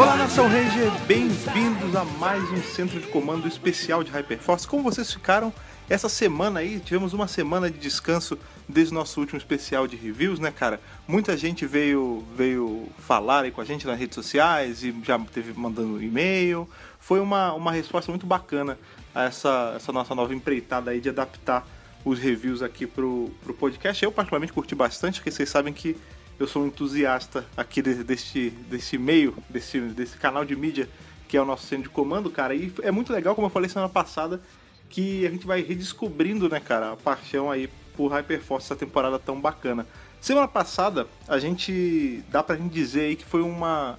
Olá, Nação Ranger, bem-vindos a mais um centro de comando especial de Hyperforce. Como vocês ficaram essa semana aí? Tivemos uma semana de descanso desde o nosso último especial de reviews, né, cara? Muita gente veio veio falar aí com a gente nas redes sociais e já teve mandando e-mail. Foi uma, uma resposta muito bacana a essa, essa nossa nova empreitada aí de adaptar os reviews aqui pro, pro podcast. Eu particularmente curti bastante, porque vocês sabem que eu sou um entusiasta aqui desse, deste, meio, desse, desse canal de mídia que é o nosso centro de comando, cara. E é muito legal, como eu falei semana passada, que a gente vai redescobrindo, né, cara, a paixão aí por Hyperforce essa temporada tão bacana. Semana passada, a gente dá pra gente dizer aí que foi uma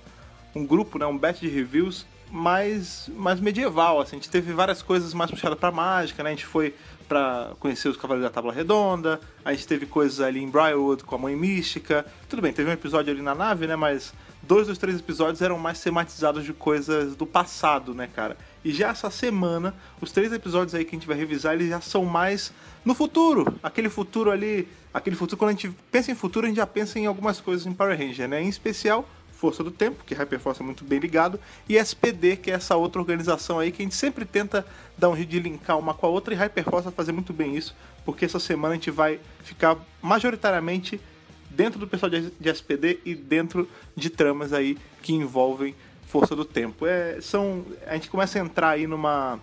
um grupo, né, um batch de reviews mais mais medieval, assim. A gente teve várias coisas mais puxadas para mágica, né? A gente foi para conhecer os Cavaleiros da Tábua Redonda. A gente teve coisas ali em Briarwood com a Mãe Mística. Tudo bem, teve um episódio ali na nave, né? Mas dois dos três episódios eram mais tematizados de coisas do passado, né, cara? E já essa semana, os três episódios aí que a gente vai revisar, eles já são mais no futuro. Aquele futuro ali, aquele futuro, quando a gente pensa em futuro, a gente já pensa em algumas coisas em Power Ranger, né? Em especial Força do Tempo, que Hyperforce é muito bem ligado, e SPD, que é essa outra organização aí que a gente sempre tenta dar um jeito de linkar uma com a outra, e Hyperforce vai fazer muito bem isso, porque essa semana a gente vai ficar majoritariamente dentro do pessoal de SPD e dentro de tramas aí que envolvem Força do Tempo. É, são, a gente começa a entrar aí numa,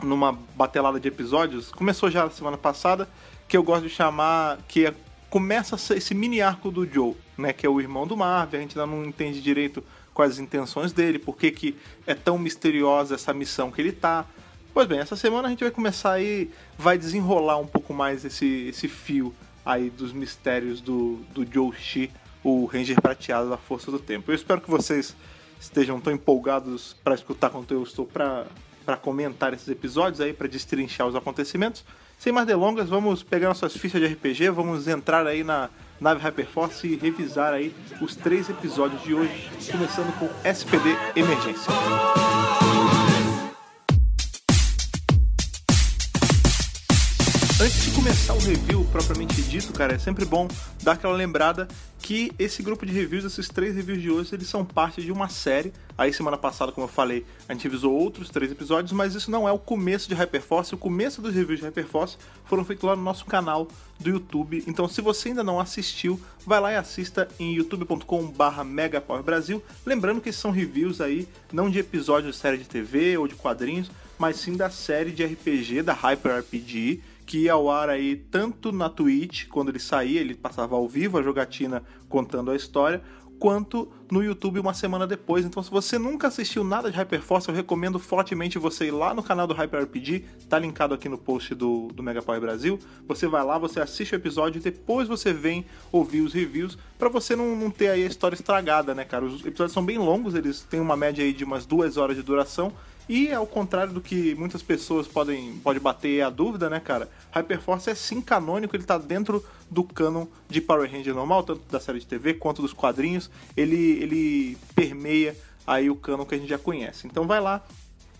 numa batelada de episódios, começou já na semana passada, que eu gosto de chamar, que é começa esse mini arco do Joe, né, que é o irmão do Marvel, a gente ainda não entende direito quais as intenções dele, por que, que é tão misteriosa essa missão que ele tá. Pois bem, essa semana a gente vai começar aí, vai desenrolar um pouco mais esse, esse fio aí dos mistérios do, do Joe Shi, o Ranger prateado da Força do Tempo. Eu espero que vocês estejam tão empolgados para escutar quanto eu estou para comentar esses episódios aí, para destrinchar os acontecimentos. Sem mais delongas, vamos pegar nossas fichas de RPG, vamos entrar aí na nave Hyperforce e revisar aí os três episódios de hoje, começando com SPD Emergência. Antes de começar o review propriamente dito, cara, é sempre bom dar aquela lembrada que esse grupo de reviews, esses três reviews de hoje, eles são parte de uma série. Aí semana passada, como eu falei, a gente avisou outros três episódios, mas isso não é o começo de Hyperforce. O começo dos reviews de Hyperforce foram feitos lá no nosso canal do YouTube. Então, se você ainda não assistiu, vai lá e assista em youtube.com/megapowerbrasil. Lembrando que são reviews aí não de episódios de série de TV ou de quadrinhos, mas sim da série de RPG da Hyper RPG que ia ao ar aí tanto na Twitch, quando ele saía, ele passava ao vivo a jogatina contando a história, quanto no YouTube uma semana depois. Então, se você nunca assistiu nada de Hyperforce, eu recomendo fortemente você ir lá no canal do Hyper RPG, tá linkado aqui no post do, do Mega Power Brasil. Você vai lá, você assiste o episódio e depois você vem ouvir os reviews, para você não, não ter aí a história estragada, né, cara? Os episódios são bem longos, eles têm uma média aí de umas duas horas de duração. E ao contrário do que muitas pessoas podem pode bater a dúvida, né, cara? Hyperforce é sim canônico, ele tá dentro do canon de Power Ranger normal, tanto da série de TV quanto dos quadrinhos. Ele, ele permeia aí o canon que a gente já conhece. Então vai lá,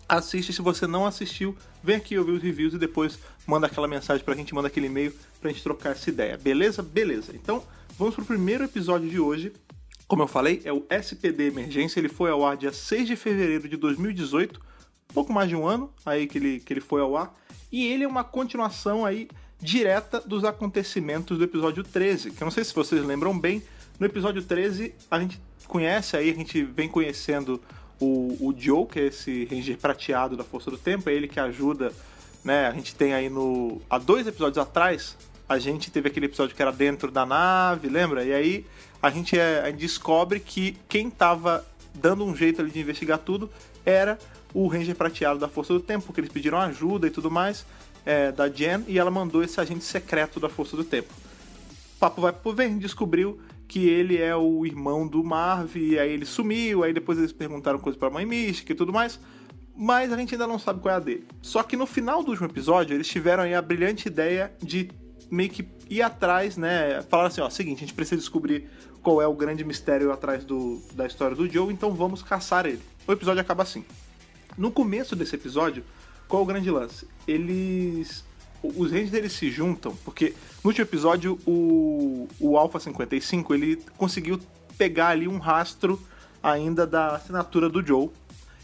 assiste. Se você não assistiu, vem aqui ouvir os reviews e depois manda aquela mensagem pra gente, manda aquele e-mail pra gente trocar essa ideia. Beleza? Beleza. Então vamos pro primeiro episódio de hoje. Como eu falei, é o SPD Emergência. Ele foi ao ar dia 6 de fevereiro de 2018 pouco mais de um ano aí que ele, que ele foi ao ar. E ele é uma continuação aí direta dos acontecimentos do episódio 13, que eu não sei se vocês lembram bem, no episódio 13 a gente conhece aí, a gente vem conhecendo o, o Joe, que é esse ranger prateado da Força do Tempo, é ele que ajuda, né, a gente tem aí no... há dois episódios atrás, a gente teve aquele episódio que era dentro da nave, lembra? E aí a gente, é, a gente descobre que quem tava dando um jeito ali de investigar tudo era o Ranger prateado da Força do Tempo, porque eles pediram ajuda e tudo mais é, da Jen e ela mandou esse agente secreto da Força do Tempo. Papo vai pro vem, descobriu que ele é o irmão do Marv, e aí ele sumiu, aí depois eles perguntaram coisas pra Mãe Mística e tudo mais, mas a gente ainda não sabe qual é a dele. Só que no final do último episódio, eles tiveram aí a brilhante ideia de meio que ir atrás, né? Falaram assim, ó, seguinte, a gente precisa descobrir qual é o grande mistério atrás do, da história do Joe, então vamos caçar ele. O episódio acaba assim. No começo desse episódio, qual o grande lance? Eles. Os Rangers eles se juntam, porque no último episódio o, o Alpha 55 ele conseguiu pegar ali um rastro ainda da assinatura do Joe.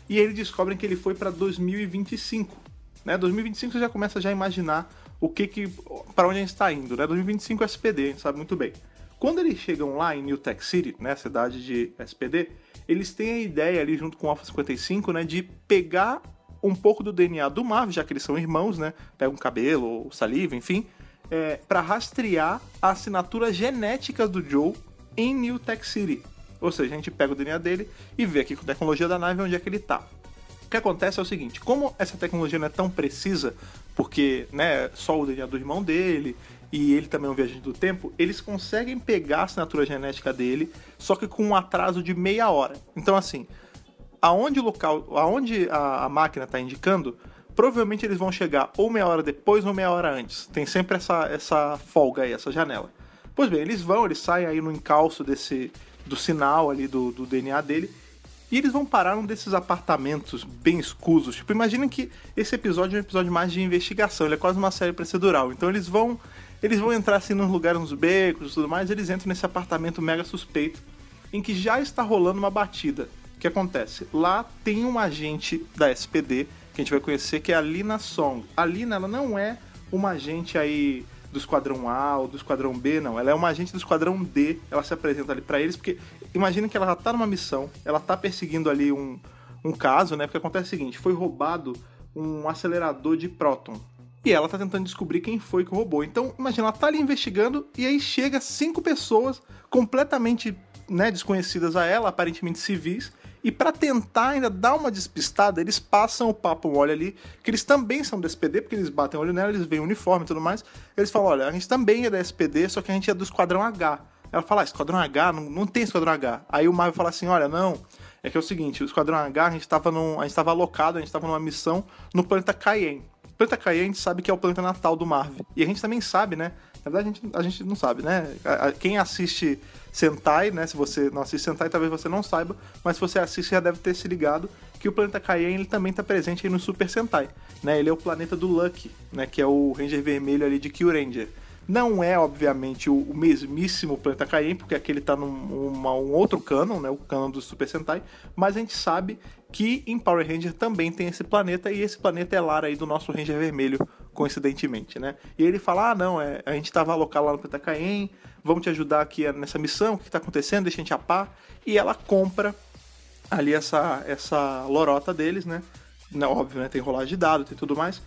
E eles descobrem que ele foi para 2025. Né? 2025 você já começa já a imaginar o que que para onde a gente está indo, né? 2025 SPD, a gente sabe muito bem. Quando eles chegam lá em New Tech City, né, cidade de SPD, eles têm a ideia ali junto com o Alpha 55, né, de pegar um pouco do DNA do Marv, já que eles são irmãos, né? Pega um cabelo saliva, enfim, é, para rastrear as assinaturas genéticas do Joe em New Tech City. Ou seja, a gente pega o DNA dele e vê aqui com a tecnologia da nave onde é que ele está. O que acontece é o seguinte, como essa tecnologia não é tão precisa, porque né, só o DNA do irmão dele e ele também é um viajante do tempo, eles conseguem pegar a assinatura genética dele, só que com um atraso de meia hora. Então assim, aonde o local, aonde a, a máquina está indicando, provavelmente eles vão chegar ou meia hora depois ou meia hora antes. Tem sempre essa, essa folga aí, essa janela. Pois bem, eles vão, eles saem aí no encalço desse do sinal ali do, do DNA dele e eles vão parar num desses apartamentos bem escusos. Tipo, imagina que esse episódio é um episódio mais de investigação, ele é quase uma série procedural. Então eles vão eles vão entrar assim nos lugares, nos becos e tudo mais, eles entram nesse apartamento mega suspeito em que já está rolando uma batida. O que acontece? Lá tem um agente da SPD que a gente vai conhecer que é a Lina Song. A Lina, ela não é uma agente aí do Esquadrão A ou do Esquadrão B, não. Ela é uma agente do Esquadrão D. Ela se apresenta ali para eles, porque imagina que ela já tá numa missão, ela tá perseguindo ali um, um caso, né? Porque acontece o seguinte: foi roubado um acelerador de próton. E ela tá tentando descobrir quem foi que roubou. Então, imagina, ela tá ali investigando e aí chega cinco pessoas completamente né, desconhecidas a ela, aparentemente civis, e para tentar ainda dar uma despistada, eles passam o papo mole ali, que eles também são do SPD, porque eles batem o olho nela, eles veem o uniforme e tudo mais. Eles falam: olha, a gente também é da SPD, só que a gente é do Esquadrão H. Ela fala: ah, Esquadrão H? Não, não tem Esquadrão H. Aí o Marvel fala assim: olha, não. É que é o seguinte: o Esquadrão H, a gente estava alocado, a gente estava numa missão no planeta Cayenne. Planeta Cayenne a gente sabe que é o planeta natal do Marvel. E a gente também sabe, né? Na verdade, a gente, a gente não sabe, né? Quem assiste Sentai, né? Se você não assiste Sentai, talvez você não saiba, mas se você assiste, já deve ter se ligado que o planeta Cayenne ele também está presente no Super Sentai, né? Ele é o planeta do Lucky, né? Que é o Ranger vermelho ali de Kyuranger. Não é, obviamente, o, o mesmíssimo planeta Cayenne, porque aquele está num uma, um outro canon, né? O canon do Super Sentai, mas a gente sabe que em Power Ranger também tem esse planeta e esse planeta é lar aí do nosso Ranger vermelho, coincidentemente, né? E ele fala: "Ah, não, é, a gente estava local lá no Cayenne, vamos te ajudar aqui nessa missão, o que está acontecendo, deixa a gente a par". E ela compra ali essa essa lorota deles, né? Não, óbvio, né? Tem rolagem de dados, tem tudo mais.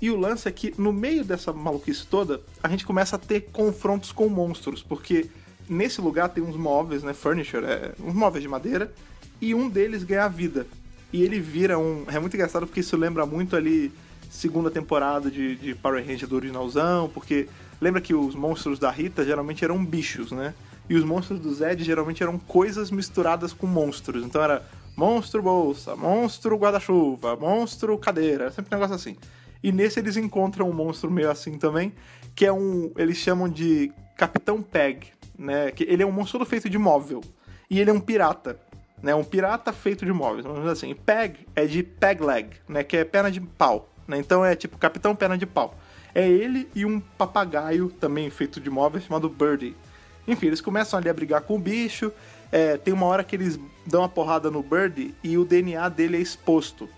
E o lance é que no meio dessa maluquice toda, a gente começa a ter confrontos com monstros, porque nesse lugar tem uns móveis, né, furniture, é, uns móveis de madeira, e um deles ganha vida e ele vira um. É muito engraçado porque isso lembra muito ali segunda temporada de, de Power Ranger do originalzão, porque lembra que os monstros da Rita geralmente eram bichos, né? E os monstros do Zed geralmente eram coisas misturadas com monstros. Então era monstro bolsa, monstro guarda-chuva, monstro cadeira, sempre um negócio assim. E nesse eles encontram um monstro meio assim também, que é um. Eles chamam de Capitão Peg, né? Que ele é um monstro feito de móvel. E ele é um pirata né? Um pirata feito de móveis, vamos dizer assim. Peg é de peg leg, né? Que é perna de pau, né? Então é tipo capitão perna de pau. É ele e um papagaio também feito de móveis chamado Birdie. Enfim, eles começam ali a brigar com o bicho. É, tem uma hora que eles dão uma porrada no Birdie e o DNA dele é exposto.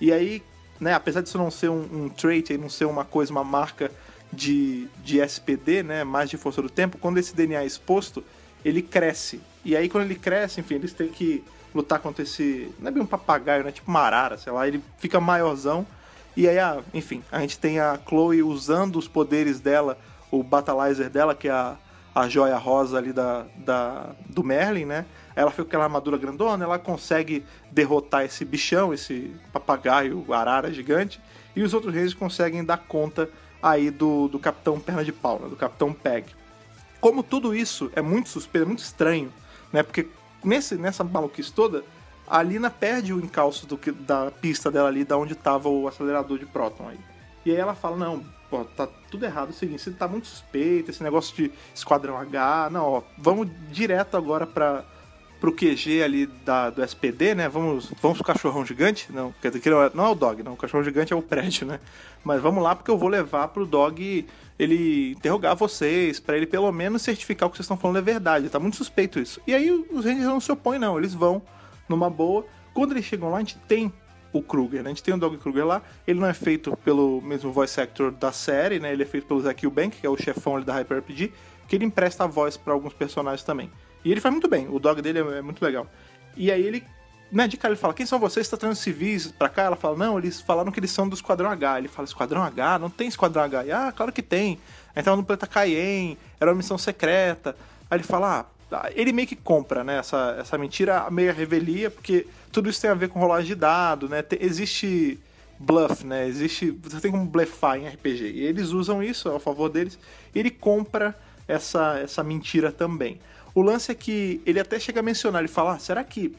E aí, né, apesar disso não ser um, um trait, não ser uma coisa, uma marca de, de SPD, né, mais de força do tempo, quando esse DNA é exposto, ele cresce. E aí, quando ele cresce, enfim, eles têm que lutar contra esse. Não é bem um papagaio, né? Tipo uma arara, sei lá. Ele fica maiorzão. E aí, a, enfim, a gente tem a Chloe usando os poderes dela, o Battleizer dela, que é a, a joia rosa ali da, da, do Merlin, né? Ela fica com aquela armadura grandona, ela consegue derrotar esse bichão, esse papagaio, arara gigante, e os outros reis conseguem dar conta aí do, do Capitão Perna de Pau, né? do Capitão Peg. Como tudo isso é muito suspeito, é muito estranho, né? Porque nesse, nessa maluquice toda, a Lina perde o encalço do, da pista dela ali, da onde estava o acelerador de próton aí. E aí ela fala, não, pô, tá tudo errado, é o seguinte, você tá muito suspeito, esse negócio de Esquadrão H, não, ó, vamos direto agora pra, pro QG ali da, do SPD, né, vamos, vamos pro cachorrão gigante, não, quer dizer, não é o dog, não, o cachorrão gigante é o prédio, né, mas vamos lá porque eu vou levar pro dog ele interrogar vocês, para ele pelo menos certificar o que vocês estão falando é verdade. Tá muito suspeito isso. E aí os Rangers não se opõem, não. Eles vão numa boa. Quando eles chegam lá, a gente tem o Kruger, né? A gente tem o Dog Kruger lá. Ele não é feito pelo mesmo voice actor da série, né? Ele é feito pelo Zack Eubank, que é o chefão ali da Hyper RPG, que ele empresta a voz para alguns personagens também. E ele faz muito bem, o dog dele é, é muito legal. E aí ele, né, de cara ele fala, quem são vocês? Está trazendo civis pra cá? Ela fala, não, eles falaram que eles são do Esquadrão H. Ele fala, Esquadrão H? Não tem Esquadrão H. E, ah, claro que tem. Aí tava no planeta Cayenne, era uma missão secreta. Aí ele fala, ah, ele meio que compra, né, essa, essa mentira, meio revelia, porque tudo isso tem a ver com rolagem de dado, né, tem, existe bluff, né, existe, você tem como blefar em RPG, e eles usam isso a favor deles, ele compra essa, essa mentira também. O lance é que ele até chega a mencionar, ele fala, ah, será que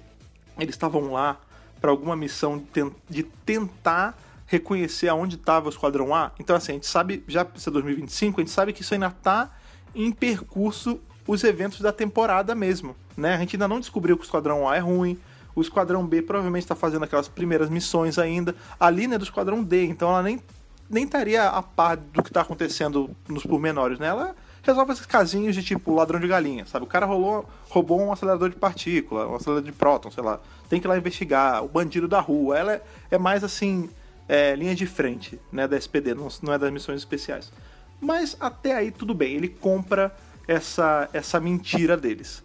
eles estavam lá para alguma missão de tentar reconhecer aonde estava o Esquadrão A? Então, assim, a gente sabe, já para 2025, a gente sabe que isso ainda está em percurso os eventos da temporada mesmo, né? A gente ainda não descobriu que o Esquadrão A é ruim, o Esquadrão B provavelmente está fazendo aquelas primeiras missões ainda. A Lina é do Esquadrão D, então ela nem, nem estaria a par do que está acontecendo nos pormenores, né? Ela resolve esses casinhos de tipo ladrão de galinha, sabe? O cara rolou, roubou um acelerador de partícula, um acelerador de próton, sei lá. Tem que ir lá investigar. O bandido da rua. Ela é, é mais assim, é, linha de frente, né? Da SPD, não, não é das missões especiais. Mas até aí tudo bem, ele compra essa, essa mentira deles.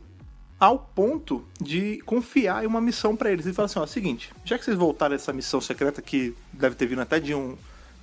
Ao ponto de confiar em uma missão para eles. Ele fala assim: ó, seguinte, já que vocês voltaram essa missão secreta que deve ter vindo até de um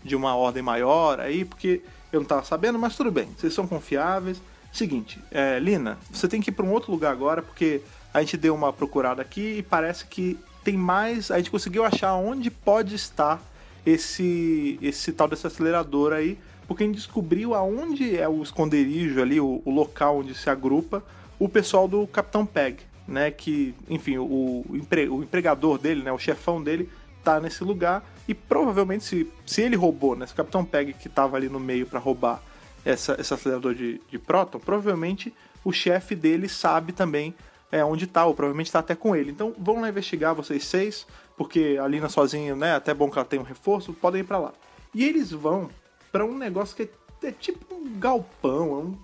de uma ordem maior aí, porque eu não estava sabendo, mas tudo bem, vocês são confiáveis. Seguinte, é, Lina, você tem que ir para um outro lugar agora, porque a gente deu uma procurada aqui e parece que tem mais. A gente conseguiu achar onde pode estar esse, esse tal desse acelerador aí, porque a gente descobriu aonde é o esconderijo ali, o, o local onde se agrupa o pessoal do Capitão Peg, né? Que, enfim, o, o, empre, o empregador dele, né? O chefão dele tá nesse lugar e provavelmente se, se ele roubou, né, se o Capitão Peg que estava ali no meio para roubar essa, esse acelerador de, de próton, provavelmente o chefe dele sabe também é, onde tá, ou provavelmente está até com ele. Então vão lá investigar vocês seis, porque a Lina sozinha, né, até bom que ela tem um reforço, podem ir para lá. E eles vão para um negócio que é, é, tipo um galpão, é um...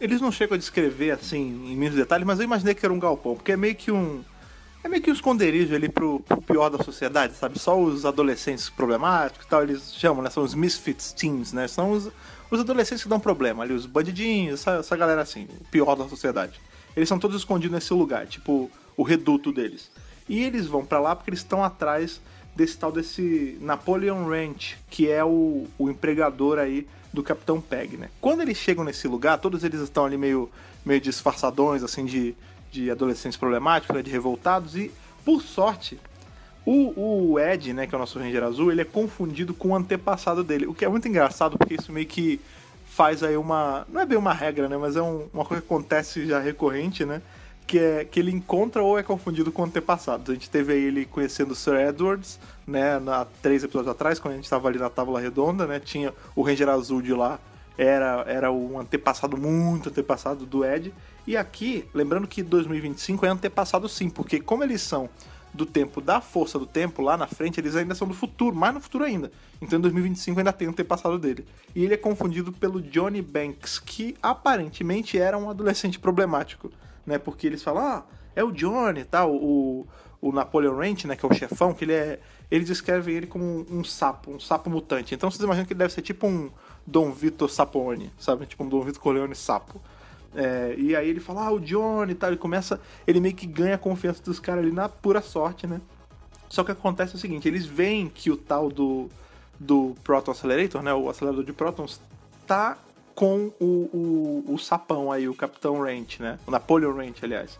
eles não chegam a descrever assim em mínimos detalhes, mas eu imaginei que era um galpão, porque é meio que um é meio que um esconderijo ali pro, pro, pior da sociedade, sabe? Só os adolescentes problemáticos e tal, eles chamam, né? São os misfits teens, né? São os, os adolescentes que dão problema ali, os bandidinhos, essa, essa galera assim, o pior da sociedade. Eles são todos escondidos nesse lugar, tipo o reduto deles. E eles vão para lá porque eles estão atrás desse tal desse Napoleon Ranch, que é o, o empregador aí do Capitão Peg, né? Quando eles chegam nesse lugar, todos eles estão ali meio, meio disfarçadões, assim, de, de adolescentes problemáticos, né, de revoltados, e por sorte, o, o, Ed, né, que é o nosso Ranger Azul, ele é confundido com o antepassado dele, o que é muito engraçado, porque isso meio que faz aí uma. Não é bem uma regra, né? Mas é um, uma coisa que acontece já recorrente, né? Que é que ele encontra ou é confundido com antepassados. A gente teve aí ele conhecendo o Sir Edwards, né? Há três episódios atrás, quando a gente estava ali na Tábua Redonda, né? Tinha o Ranger Azul de lá, era, era um antepassado muito antepassado do Ed. E aqui, lembrando que 2025 é antepassado sim, porque como eles são do tempo da força do tempo, lá na frente, eles ainda são do futuro, mais no futuro ainda. Então em 2025 ainda tem o antepassado dele. E ele é confundido pelo Johnny Banks, que aparentemente era um adolescente problemático, né? Porque eles falam, ah, é o Johnny, tá? O, o Napoleon Ranch, né? Que é o chefão, que ele é. Eles descrevem ele como um, um sapo, um sapo mutante. Então vocês imaginam que ele deve ser tipo um Dom Vitor Sapone, sabe? Tipo um Dom Vitor Corleone sapo. É, e aí ele fala, ah, o Johnny e tal, ele começa, ele meio que ganha a confiança dos caras ali na pura sorte, né? Só que acontece o seguinte, eles veem que o tal do, do Proton Accelerator, né, o acelerador de prótons, tá com o, o, o sapão aí, o Capitão Ranch, né? O Napoleon Ranch, aliás.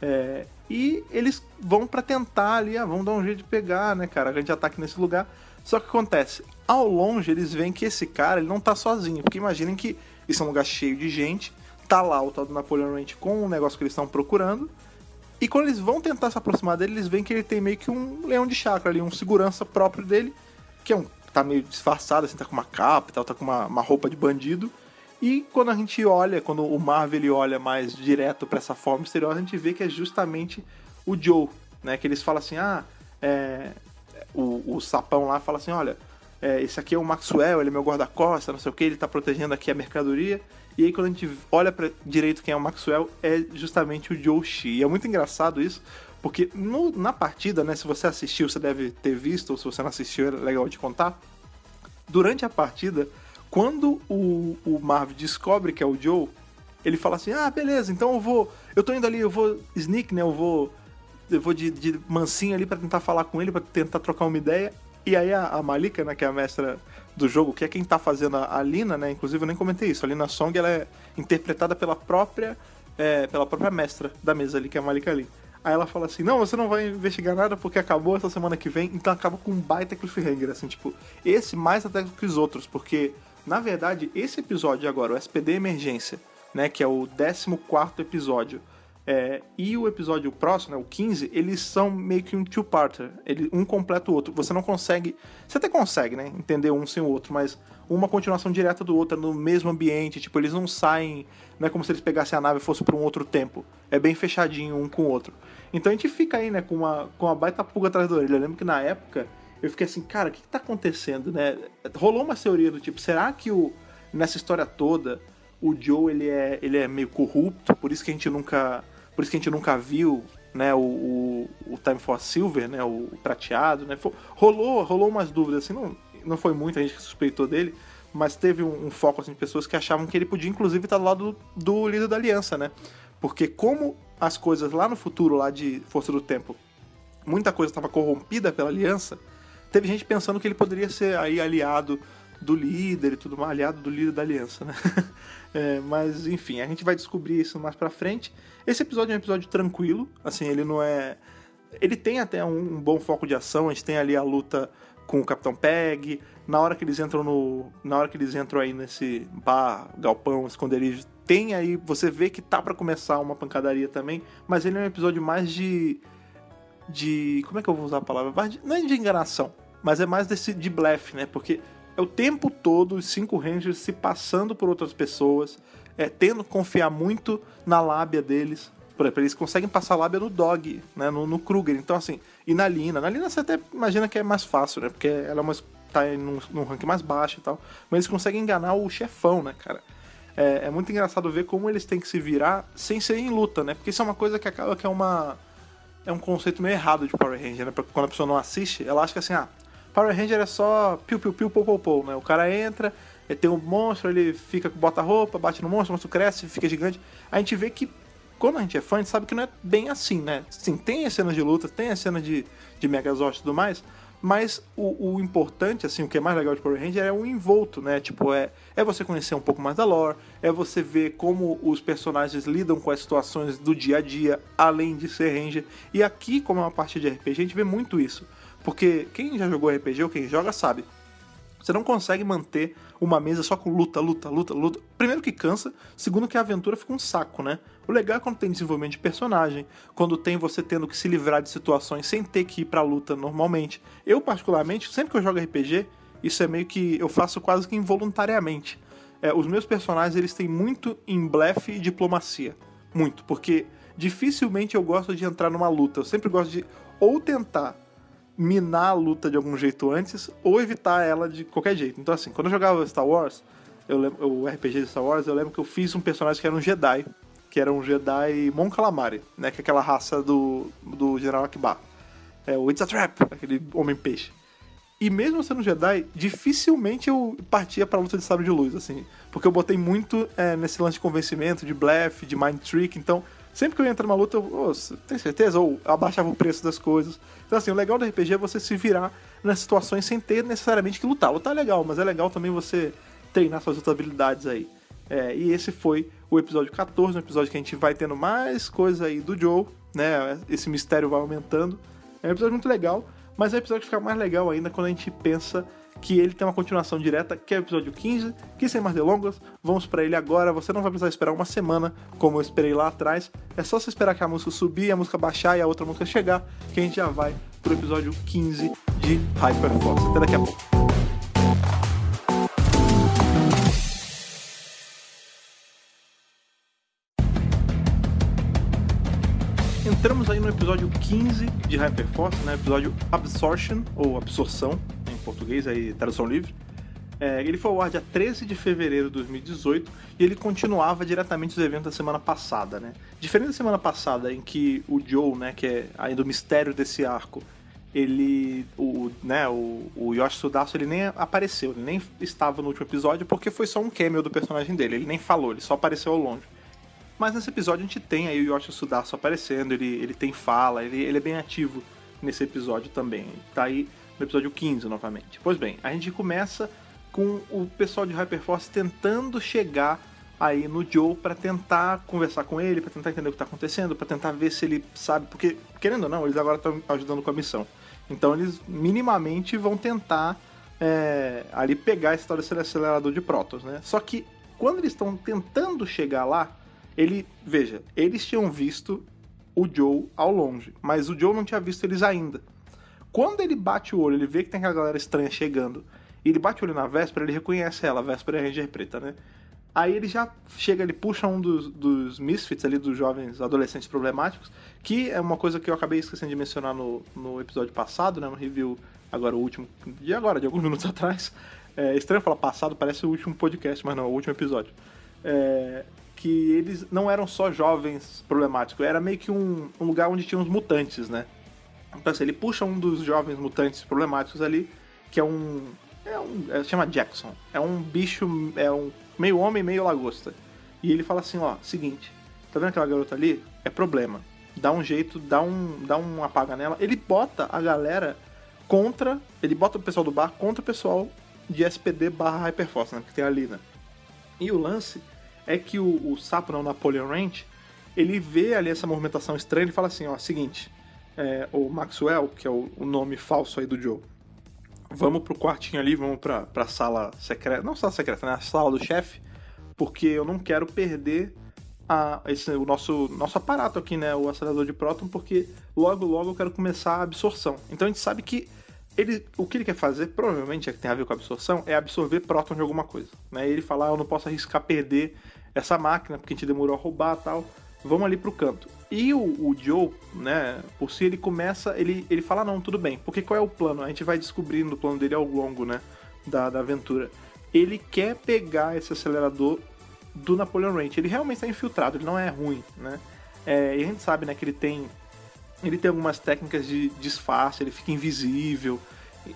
É, e eles vão para tentar ali, ah, vão dar um jeito de pegar, né, cara? A gente ataque nesse lugar. Só que acontece, ao longe eles veem que esse cara ele não tá sozinho, porque imaginem que isso é um lugar cheio de gente, tá lá o tal do Napoleon Ranch com o negócio que eles estão procurando, e quando eles vão tentar se aproximar dele, eles veem que ele tem meio que um leão de chakra ali, um segurança próprio dele, que é um tá meio disfarçado, assim, tá com uma capa e tal, tá com uma, uma roupa de bandido. E quando a gente olha, quando o Marvel ele olha mais direto para essa forma misteriosa, a gente vê que é justamente o Joe, né? Que eles falam assim, ah, é, o, o sapão lá fala assim, olha, é, esse aqui é o Maxwell, ele é meu guarda-costas, não sei o que, ele tá protegendo aqui a mercadoria. E aí quando a gente olha para direito quem é o Maxwell, é justamente o Joe Shi. E é muito engraçado isso, porque no, na partida, né, se você assistiu, você deve ter visto, ou se você não assistiu, é legal de contar. Durante a partida, quando o, o Marv descobre que é o Joe, ele fala assim: "Ah, beleza, então eu vou, eu tô indo ali, eu vou sneak, né? Eu vou eu vou de, de mansinho ali para tentar falar com ele, para tentar trocar uma ideia. E aí a, a, Malika, né, que é a mestra do jogo, que é quem tá fazendo a, a Lina, né? Inclusive eu nem comentei isso. A Lina Song ela é interpretada pela própria é, pela própria mestra da mesa ali, que é a Malika Lee. Aí ela fala assim: Não, você não vai investigar nada porque acabou essa semana que vem, então acaba com um baita cliffhanger. Assim, tipo, esse mais até que os outros, porque na verdade esse episódio agora, o SPD Emergência, né, que é o 14 episódio, é, e o episódio próximo, né, o 15, eles são meio que um two-parter. Um completa o outro. Você não consegue. Você até consegue, né? Entender um sem o outro, mas uma continuação direta do outro no mesmo ambiente. Tipo, eles não saem. Não é como se eles pegassem a nave e fossem para um outro tempo. É bem fechadinho um com o outro. Então a gente fica aí, né, com uma, com uma baita pulga atrás da orelha. Eu lembro que na época eu fiquei assim, cara, o que, que tá acontecendo, né? Rolou uma teoria do tipo, será que o, nessa história toda o Joe ele é, ele é meio corrupto, por isso que a gente nunca, por isso que a gente nunca viu, né, o, o, o Time for Silver, né, o prateado, né? Rolou, rolou umas dúvidas assim, não, não foi muita gente que suspeitou dele, mas teve um, um, foco assim, de pessoas que achavam que ele podia inclusive estar do lado do, do líder da aliança, né? Porque como as coisas lá no futuro, lá de Força do Tempo, muita coisa estava corrompida pela aliança, teve gente pensando que ele poderia ser aí aliado do líder e tudo mais, aliado do líder da aliança, né? É, mas enfim, a gente vai descobrir isso mais pra frente. Esse episódio é um episódio tranquilo, assim, ele não é. Ele tem até um, um bom foco de ação, a gente tem ali a luta com o Capitão Peg. Na hora que eles entram no. Na hora que eles entram aí nesse bar, galpão, esconderijo, tem aí. Você vê que tá para começar uma pancadaria também. Mas ele é um episódio mais de. De. Como é que eu vou usar a palavra? Não é de enganação, mas é mais desse de blefe, né? Porque é o tempo todo os cinco Rangers se passando por outras pessoas, é, tendo que confiar muito na lábia deles. Por exemplo, eles conseguem passar lábia no Dog, né, no, no Kruger. Então, assim, e na Lina. Na Lina você até imagina que é mais fácil, né? Porque ela é uma, tá num, num ranking mais baixo e tal. Mas eles conseguem enganar o chefão, né, cara? É, é, muito engraçado ver como eles têm que se virar sem ser em luta, né? Porque isso é uma coisa que acaba que é uma. É um conceito meio errado de Power Ranger, né? Porque quando a pessoa não assiste, ela acha que assim, ah, Power Ranger é só piu piu piu pou pou pou, né? O cara entra, tem um monstro, ele fica bota roupa, bate no monstro, o monstro cresce, fica gigante. A gente vê que quando a gente é fã, a gente sabe que não é bem assim, né? Sim, tem as cenas de luta, tem as cenas de, de Megazord e tudo mais, mas o, o, importante, assim, o que é mais legal de Power Ranger é o envolto, né? Tipo, é, é você conhecer um pouco mais da lore, é você ver como os personagens lidam com as situações do dia a dia, além de ser Ranger. E aqui, como é uma parte de RPG, a gente vê muito isso. Porque quem já jogou RPG ou quem joga sabe. Você não consegue manter uma mesa só com luta, luta, luta, luta. Primeiro que cansa, segundo que a aventura fica um saco, né? O legal é quando tem desenvolvimento de personagem, quando tem você tendo que se livrar de situações sem ter que ir pra luta normalmente. Eu, particularmente, sempre que eu jogo RPG, isso é meio que eu faço quase que involuntariamente. É, os meus personagens, eles têm muito em blefe e diplomacia. Muito, porque dificilmente eu gosto de entrar numa luta. Eu sempre gosto de ou tentar minar a luta de algum jeito antes ou evitar ela de qualquer jeito. Então, assim, quando eu jogava Star Wars, eu lembro, o RPG de Star Wars, eu lembro que eu fiz um personagem que era um Jedi, que era um Jedi Mon Calamari, né? Que é aquela raça do, do General Akbar. É o It's a Trap, aquele homem-peixe. E mesmo sendo um Jedi, dificilmente eu partia pra luta de sabre de luz, assim. Porque eu botei muito é, nesse lance de convencimento, de blefe, de mind trick, então Sempre que eu ia entrar numa luta, eu, oh, tem certeza? Ou abaixava o preço das coisas. Então, assim, o legal do RPG é você se virar nas situações sem ter necessariamente que lutar. Lutar é legal, mas é legal também você treinar suas outras habilidades aí. É, e esse foi o episódio 14, um episódio que a gente vai tendo mais coisa aí do Joe, né? Esse mistério vai aumentando. É um episódio muito legal, mas é um episódio que fica mais legal ainda quando a gente pensa que ele tem uma continuação direta, que é o episódio 15, que sem mais delongas, vamos para ele agora. Você não vai precisar esperar uma semana, como eu esperei lá atrás. É só você esperar que a música subir, a música baixar e a outra música chegar, que a gente já vai pro episódio 15 de Hyperfox. Até daqui a pouco. Entramos aí no episódio 15 de Hyperforce, né? Episódio Absorption, ou Absorção, português, aí tradução livre. É, ele foi ao ar dia 13 de fevereiro de 2018 e ele continuava diretamente os eventos da semana passada, né? Diferente da semana passada, em que o Joe, né, que é ainda o mistério desse arco, ele, o, né, o, o Yoshi Sudaço, ele nem apareceu, ele nem estava no último episódio porque foi só um cameo do personagem dele, ele nem falou, ele só apareceu ao longe. Mas nesse episódio a gente tem aí o Yoshi Sudaço aparecendo, ele, ele tem fala, ele, ele é bem ativo nesse episódio também. Tá aí no episódio 15 novamente. Pois bem, a gente começa com o pessoal de Hyperforce tentando chegar aí no Joe para tentar conversar com ele, para tentar entender o que tá acontecendo, para tentar ver se ele sabe, porque querendo ou não, eles agora estão ajudando com a missão. Então eles minimamente vão tentar é, ali pegar esse tal desse acelerador de prótons, né? Só que quando eles estão tentando chegar lá, ele, veja, eles tinham visto o Joe ao longe, mas o Joe não tinha visto eles ainda. Quando ele bate o olho, ele vê que tem aquela galera estranha chegando, e ele bate o olho na Véspera, ele reconhece ela, a Véspera é a Ranger Preta, né? Aí ele já chega, ele puxa um dos, dos misfits ali, dos jovens adolescentes problemáticos, que é uma coisa que eu acabei esquecendo de mencionar no, no episódio passado, né? No review, agora o último, de agora, de alguns minutos atrás. É estranho falar passado, parece o último podcast, mas não, o último episódio. É, que eles não eram só jovens problemáticos, era meio que um, um lugar onde tinha uns mutantes, né? Então assim, ele puxa um dos jovens mutantes problemáticos ali, que é um. É um. É, chama Jackson. É um bicho. É um meio homem, meio lagosta. E ele fala assim, ó, seguinte, tá vendo aquela garota ali? É problema. Dá um jeito, dá um, dá um apaga nela. Ele bota a galera contra, ele bota o pessoal do bar contra o pessoal de SPD barra Hyperforce, né, que tem ali, né. E o lance é que o, o sapo, não, o Napoleon Ranch, ele vê ali essa movimentação estranha e fala assim, ó, seguinte, é, o Maxwell, que é o, o, nome falso aí do Joe, vamos pro quartinho ali, vamos pra, pra sala secreta, não sala secreta, né? A sala do chefe, porque eu não quero perder a, esse, o nosso, nosso aparato aqui, né? O acelerador de próton, porque logo, logo eu quero começar a absorção. Então a gente sabe que ele, o que ele quer fazer, provavelmente é que tem a ver com a absorção, é absorver próton de alguma coisa. Né? Ele fala, ah, eu não posso arriscar perder essa máquina, porque a gente demorou a roubar tal. Vamos ali pro canto. E o, o, Joe, né, por si ele começa, ele, ele fala, não, tudo bem, porque qual é o plano? A gente vai descobrindo o plano dele ao longo, né, da, da aventura. Ele quer pegar esse acelerador do Napoleon Ranch. Ele realmente está infiltrado, ele não é ruim, né. É, e a gente sabe, né, que ele tem ele tem algumas técnicas de disfarce, ele fica invisível.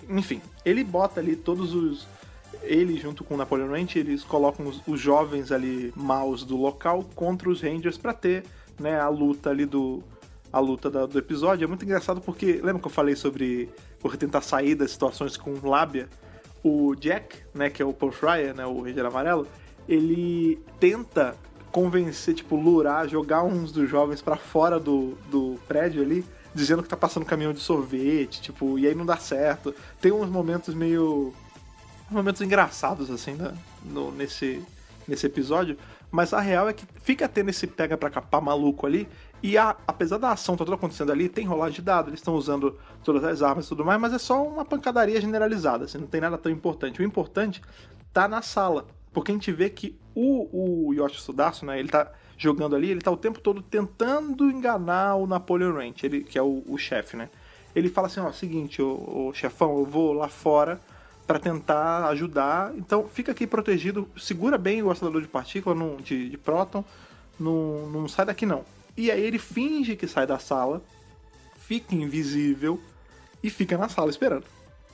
Enfim, ele bota ali todos os. Ele, junto com Napoleon Ranch, eles colocam os, os jovens ali maus do local contra os Rangers para ter né, a luta ali do, a luta da, do episódio. É muito engraçado porque, lembra que eu falei sobre por tentar sair das situações com lábia? O Jack, né, que é o Paul Fryer, né, o Ranger Amarelo, ele tenta convencer, tipo, lurar, jogar uns dos jovens para fora do, do prédio ali, dizendo que tá passando caminhão de sorvete, tipo, e aí não dá certo. Tem uns momentos meio. Momentos engraçados, assim, né, no, nesse, nesse episódio, mas a real é que fica tendo esse pega pra capar maluco ali. E a, apesar da ação tá acontecendo ali, tem rolagem de dados, eles estão usando todas as armas e tudo mais, mas é só uma pancadaria generalizada, assim, não tem nada tão importante. O importante tá na sala, porque a gente vê que o, o Yoshi Sudaço, né, ele tá jogando ali, ele tá o tempo todo tentando enganar o Napoleon Ranch, ele, que é o, o chefe, né? Ele fala assim, ó, seguinte, o chefão, eu vou lá fora para tentar ajudar. Então fica aqui protegido, segura bem o acelerador de partícula de, de próton, não, sai daqui não. E aí ele finge que sai da sala, fica invisível e fica na sala esperando.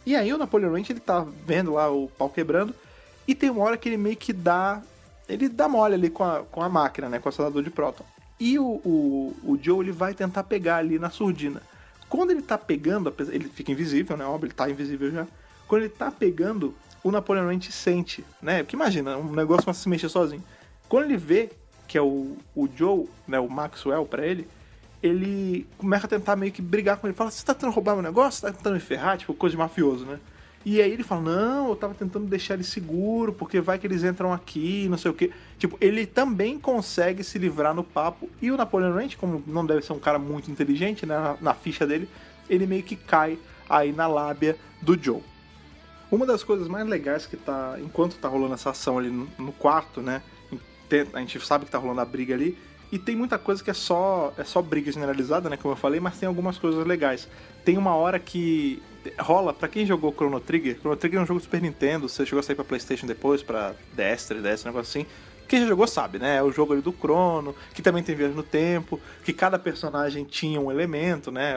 E aí o Napoleon Ranch ele tá vendo lá o pau quebrando e tem uma hora que ele meio que dá. Ele dá mole ali com a, com a máquina, né? Com o acelerador de próton. E o, o, o Joe ele vai tentar pegar ali na surdina. Quando ele tá pegando, ele fica invisível, né? Óbvio, ele tá invisível já quando ele tá pegando, o Napoleão Ranch sente, né? Porque imagina, um negócio começa a se mexer sozinho. Quando ele vê que é o, o Joe, né, o Maxwell para ele, ele começa a tentar meio que brigar com ele. Fala, você tá tentando roubar meu negócio? Você tá tentando me ferrar? Tipo, coisa de mafioso, né? E aí ele fala, não, eu tava tentando deixar ele seguro, porque vai que eles entram aqui, não sei o que. Tipo, ele também consegue se livrar no papo. E o Napoleon Ranch, como não deve ser um cara muito inteligente, né, na, na ficha dele, ele meio que cai aí na lábia do Joe. Uma das coisas mais legais que tá, enquanto tá rolando essa ação ali no, no quarto, né? A gente sabe que tá rolando a briga ali, E tem muita coisa que é só, é só briga generalizada, né? Como eu falei, mas tem algumas coisas legais. Tem uma hora que rola, para quem jogou Chrono Trigger, Chrono Trigger é um jogo do Super Nintendo, você chegou a sair pra Playstation depois, pra DS, 3DS, um negócio assim. Quem já jogou sabe, né? É o jogo ali do Crono, que também tem viagem no tempo, que cada personagem tinha um elemento, né?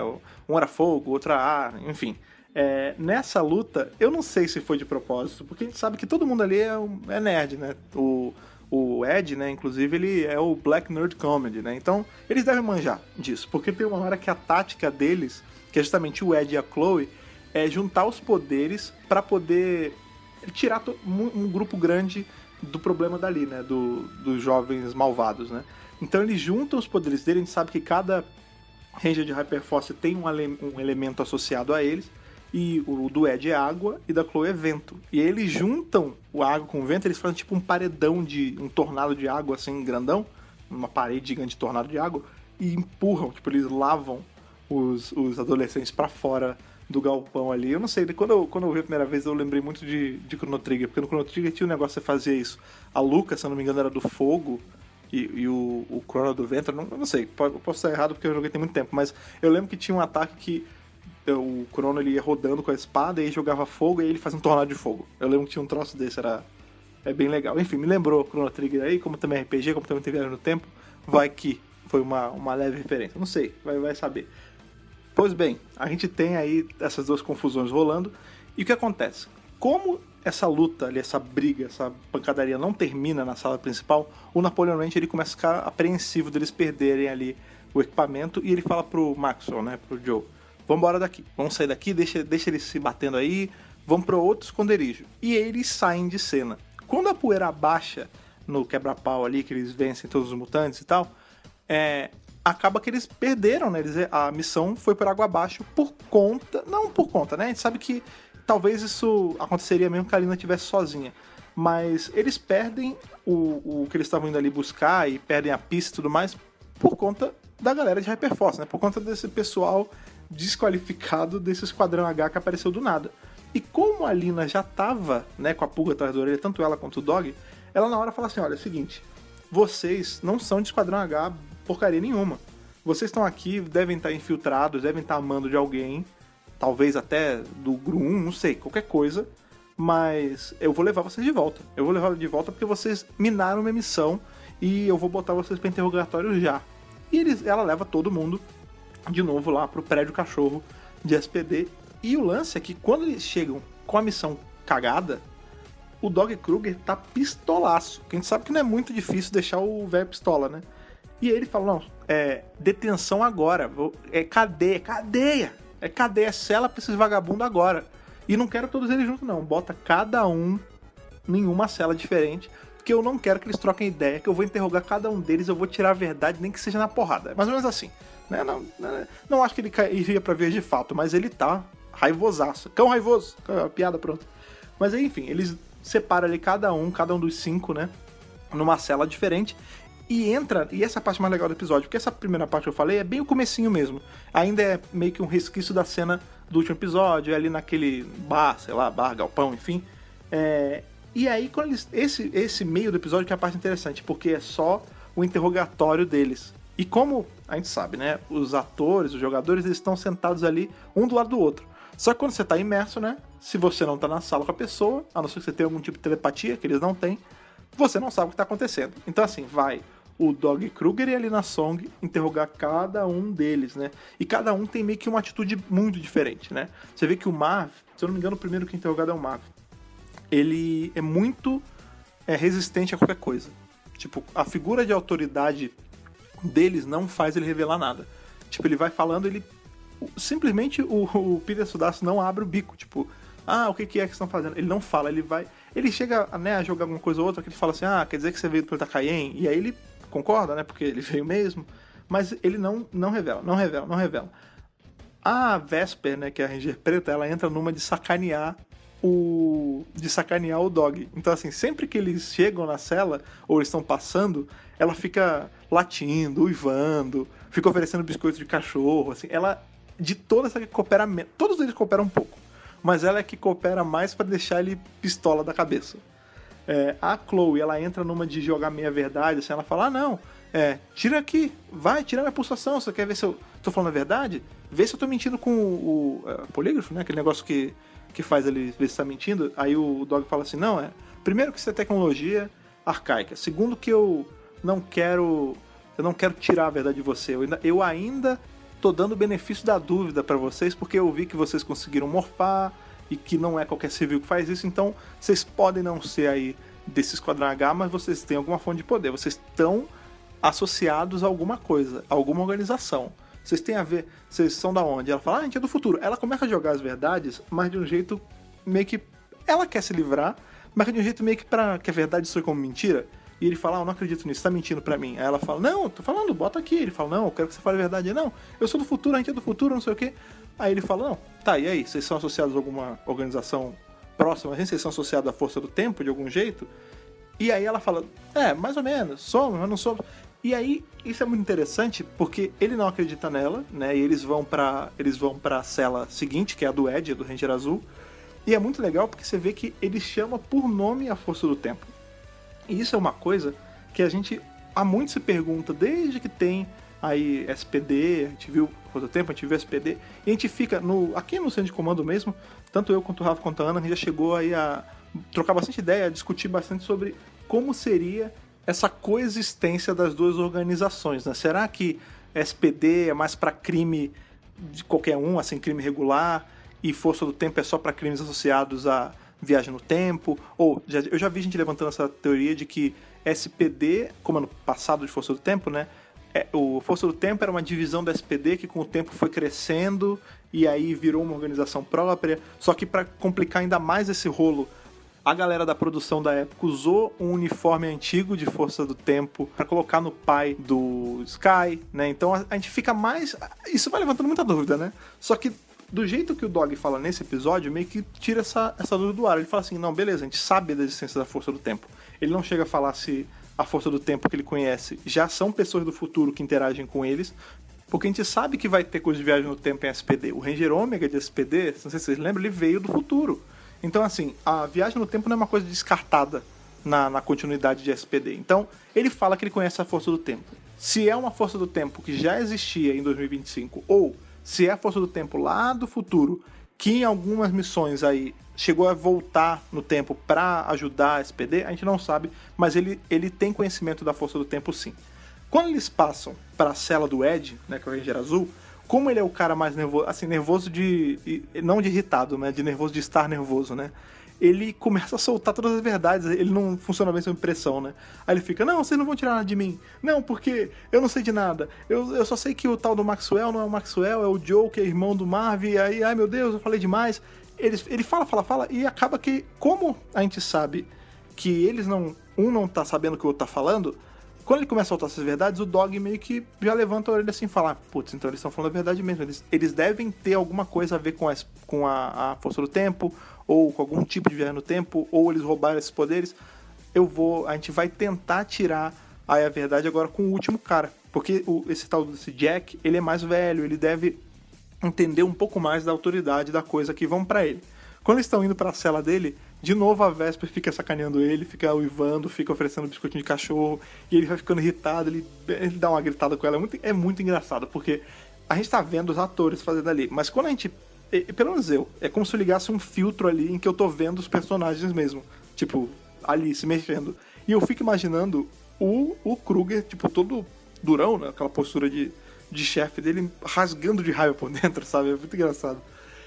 Um era fogo, outro era ar, enfim. É, nessa luta, eu não sei se foi de propósito, porque a gente sabe que todo mundo ali é, um, é nerd, né? O, o Ed, né, inclusive, ele é o Black Nerd Comedy, né? Então, eles devem manjar disso, porque tem uma hora que a tática deles, que é justamente o Ed e a Chloe, é juntar os poderes para poder tirar um grupo grande do problema dali, né? Do, dos jovens malvados, né? Então eles juntam os poderes dele, a gente sabe que cada Ranger de Hyperforce tem um, um elemento associado a eles, e o do Ed é água e da Chloe é vento. E aí eles juntam o água com o vento, eles fazem tipo um paredão de um tornado de água assim grandão, uma parede gigante de tornado de água e empurram, tipo eles lavam os, os adolescentes para fora do galpão ali. Eu não sei, quando eu, quando eu vi a primeira vez eu lembrei muito de, de Chrono Trigger, porque no Chrono Trigger tinha um negócio de fazer isso. A Luca, se eu não me engano, era do fogo e, e o, o Chrono do vento, não, eu não sei, posso estar errado porque eu joguei tem muito tempo, mas eu lembro que tinha um ataque que o Chrono ele ia rodando com a espada e jogava fogo e ele fazia um tornado de fogo. Eu lembro que tinha um troço desse, era é bem legal. Enfim, me lembrou Chrono Trigger aí, como também RPG, como também tem viagem no tempo, vai que foi uma, uma leve referência. Não sei, vai, vai saber. Pois bem, a gente tem aí essas duas confusões rolando. E o que acontece? Como essa luta essa briga, essa pancadaria não termina na sala principal, o Napoleon Ranch ele começa a ficar apreensivo deles perderem ali o equipamento e ele fala pro Maxwell, né, pro Joe, vamos embora daqui, vamos sair daqui, deixa, deixa eles se batendo aí, vamos para outro esconderijo. E eles saem de cena. Quando a poeira abaixa no quebra-pau ali, que eles vencem todos os mutantes e tal, é, acaba que eles perderam, né? Eles, a missão foi por água abaixo por conta. Não por conta, né? A gente sabe que talvez isso aconteceria mesmo que a Lina estivesse sozinha. Mas eles perdem o, o que eles estavam indo ali buscar e perdem a pista e tudo mais por conta da galera de Hyperforce, né? Por conta desse pessoal desqualificado desse Esquadrão H que apareceu do nada. E como a Lina já tava, né, com a pulga atrás da orelha, tanto ela quanto o Dog, ela na hora fala assim: olha, é o seguinte, vocês não são de Esquadrão H porcaria nenhuma. Vocês estão aqui, devem estar infiltrados, devem estar amando de alguém, talvez até do Grum, não sei, qualquer coisa, mas eu vou levar vocês de volta. Eu vou levar de volta porque vocês minaram minha missão e eu vou botar vocês para interrogatório já. E eles, ela leva todo mundo de novo lá pro prédio cachorro de SPD. E o lance é que quando eles chegam com a missão cagada, o Dog Kruger tá pistolaço. Que a gente sabe que não é muito difícil deixar o velho pistola, né? E ele fala: não, é detenção agora, é cadeia, cadeia, é cadeia, cela pra esses vagabundos agora. E não quero todos eles juntos, não. Bota cada um em uma cela diferente, porque eu não quero que eles troquem ideia, que eu vou interrogar cada um deles, eu vou tirar a verdade, nem que seja na porrada. Mais ou menos assim. Né? Não, não, não acho que ele iria pra ver de fato, mas ele tá raivosaço. Cão raivoso, piada pronta. Mas enfim, eles separam ali cada um, cada um dos cinco, né? Numa cela diferente e entra, e essa é parte mais legal do episódio, porque essa primeira parte que eu falei é bem o comecinho mesmo. Ainda é meio que um resquício da cena do último episódio, é ali naquele bar, sei lá, bar, galpão, enfim. É, e aí, quando eles, esse, esse meio do episódio que é a parte interessante, porque é só o interrogatório deles. E como a gente sabe, né? Os atores, os jogadores, eles estão sentados ali, um do lado do outro. Só que quando você está imerso, né? Se você não está na sala com a pessoa, a não ser que você tenha algum tipo de telepatia, que eles não têm, você não sabe o que está acontecendo. Então, assim, vai o Dog Kruger e a Lina Song interrogar cada um deles, né? E cada um tem meio que uma atitude muito diferente, né? Você vê que o Marv, se eu não me engano, o primeiro que é interrogado é o Marv. Ele é muito é, resistente a qualquer coisa. Tipo, a figura de autoridade deles não faz ele revelar nada. Tipo, ele vai falando, ele. Simplesmente o, o Peter Sudasso não abre o bico. Tipo, ah, o que, que é que estão fazendo? Ele não fala, ele vai. Ele chega né, a jogar alguma coisa ou outra que ele fala assim: ah, quer dizer que você veio do planeta Cayenne? E aí ele concorda, né? Porque ele veio mesmo. Mas ele não, não revela, não revela, não revela. A Vesper, né, que é a Ranger preta, ela entra numa de sacanear o. de sacanear o dog. Então, assim, sempre que eles chegam na cela, ou estão passando, ela fica latindo, uivando, fica oferecendo biscoito de cachorro, assim. Ela, de todas, essa que coopera. Todos eles cooperam um pouco. Mas ela é que coopera mais para deixar ele pistola da cabeça. É, a Chloe, ela entra numa de jogar meia verdade, assim, ela fala, ah, não, É, tira aqui, vai, tira minha pulsação. Você quer ver se eu tô falando a verdade? Vê se eu tô mentindo com o, o é, polígrafo, né? Aquele negócio que, que faz ele ver se tá mentindo. Aí o dog fala assim: não, é. Primeiro que isso é tecnologia arcaica. Segundo que eu não quero. Eu não quero tirar a verdade de você. Eu ainda, eu ainda tô dando o benefício da dúvida para vocês, porque eu vi que vocês conseguiram morfar e que não é qualquer civil que faz isso, então vocês podem não ser aí desse Esquadrão H, mas vocês têm alguma fonte de poder. Vocês estão associados a alguma coisa, a alguma organização. Vocês têm a ver, vocês são da onde? Ela fala, ah, a gente é do futuro. Ela começa a jogar as verdades, mas de um jeito meio que. Ela quer se livrar, mas de um jeito meio que pra que a verdade soe como mentira. E ele fala, ah, eu não acredito nisso, tá mentindo pra mim. Aí ela fala, não, tô falando, bota aqui. Ele fala, não, eu quero que você fale a verdade. Não, eu sou do futuro, a gente é do futuro, não sei o quê. Aí ele fala, não, tá, e aí? Vocês são associados a alguma organização próxima a gente? Vocês são associados à força do tempo, de algum jeito? E aí ela fala, é, mais ou menos, somos, mas não somos. E aí, isso é muito interessante, porque ele não acredita nela, né? E eles vão para eles vão para a cela seguinte, que é a do Ed, do Ranger Azul. E é muito legal porque você vê que ele chama por nome a força do tempo. E isso é uma coisa que a gente há muito se pergunta desde que tem aí SPD, a gente viu do Tempo, a gente viu SPD, e a gente fica no aqui no centro de comando mesmo, tanto eu quanto o Rafa quanto a Ana, a gente já chegou aí a trocar bastante ideia, a discutir bastante sobre como seria essa coexistência das duas organizações. Né? Será que SPD é mais para crime de qualquer um, assim, crime regular, e Força do Tempo é só para crimes associados a viagem no tempo? Ou já, eu já vi gente levantando essa teoria de que SPD, como ano passado de Força do Tempo, né? É, o Força do Tempo era uma divisão da SPD que com o tempo foi crescendo e aí virou uma organização própria. Só que para complicar ainda mais esse rolo a galera da produção da época usou um uniforme antigo de Força do Tempo para colocar no pai do Sky, né? Então a, a gente fica mais. Isso vai levantando muita dúvida, né? Só que do jeito que o Dog fala nesse episódio, meio que tira essa, essa dúvida do ar. Ele fala assim: não, beleza, a gente sabe da existência da Força do Tempo. Ele não chega a falar se a Força do Tempo que ele conhece já são pessoas do futuro que interagem com eles, porque a gente sabe que vai ter coisa de viagem no tempo em SPD. O Ranger Ômega de SPD, não sei se vocês lembram, ele veio do futuro. Então, assim, a viagem no tempo não é uma coisa descartada na, na continuidade de SPD. Então, ele fala que ele conhece a força do tempo. Se é uma força do tempo que já existia em 2025, ou se é a força do tempo lá do futuro, que em algumas missões aí chegou a voltar no tempo para ajudar a SPD, a gente não sabe, mas ele, ele tem conhecimento da força do tempo sim. Quando eles passam para a cela do Ed, né, que é o Ranger Azul, como ele é o cara mais nervoso, assim, nervoso de. não de irritado, né? De nervoso de estar nervoso, né? Ele começa a soltar todas as verdades, ele não funciona bem sob pressão, né? Aí ele fica, não, vocês não vão tirar nada de mim. Não, porque eu não sei de nada. Eu, eu só sei que o tal do Maxwell não é o Maxwell, é o Joe, que é irmão do Marv, e aí, ai meu Deus, eu falei demais. Ele, ele fala, fala, fala, e acaba que, como a gente sabe que eles não. Um não tá sabendo o que o outro tá falando, quando ele começa a soltar essas verdades, o Dog meio que já levanta a orelha assim e fala: putz, então eles estão falando a verdade mesmo. Eles, eles devem ter alguma coisa a ver com, as, com a, a, força do tempo, ou com algum tipo de viagem no tempo, ou eles roubaram esses poderes. Eu vou. A gente vai tentar tirar a verdade agora com o último cara. Porque o, esse tal desse Jack, ele é mais velho, ele deve entender um pouco mais da autoridade da coisa que vão para ele. Quando eles estão indo para a cela dele, de novo a Vesper fica sacaneando ele, fica uivando, fica oferecendo biscoitinho de cachorro, e ele vai ficando irritado, ele, ele dá uma gritada com ela. É muito, é muito engraçado, porque a gente tá vendo os atores fazendo ali, mas quando a gente. Pelo menos eu, é como se eu ligasse um filtro ali em que eu tô vendo os personagens mesmo. Tipo, ali se mexendo. E eu fico imaginando o, o Kruger, tipo, todo durão, né? Aquela postura de, de chefe dele rasgando de raiva por dentro, sabe? É muito engraçado.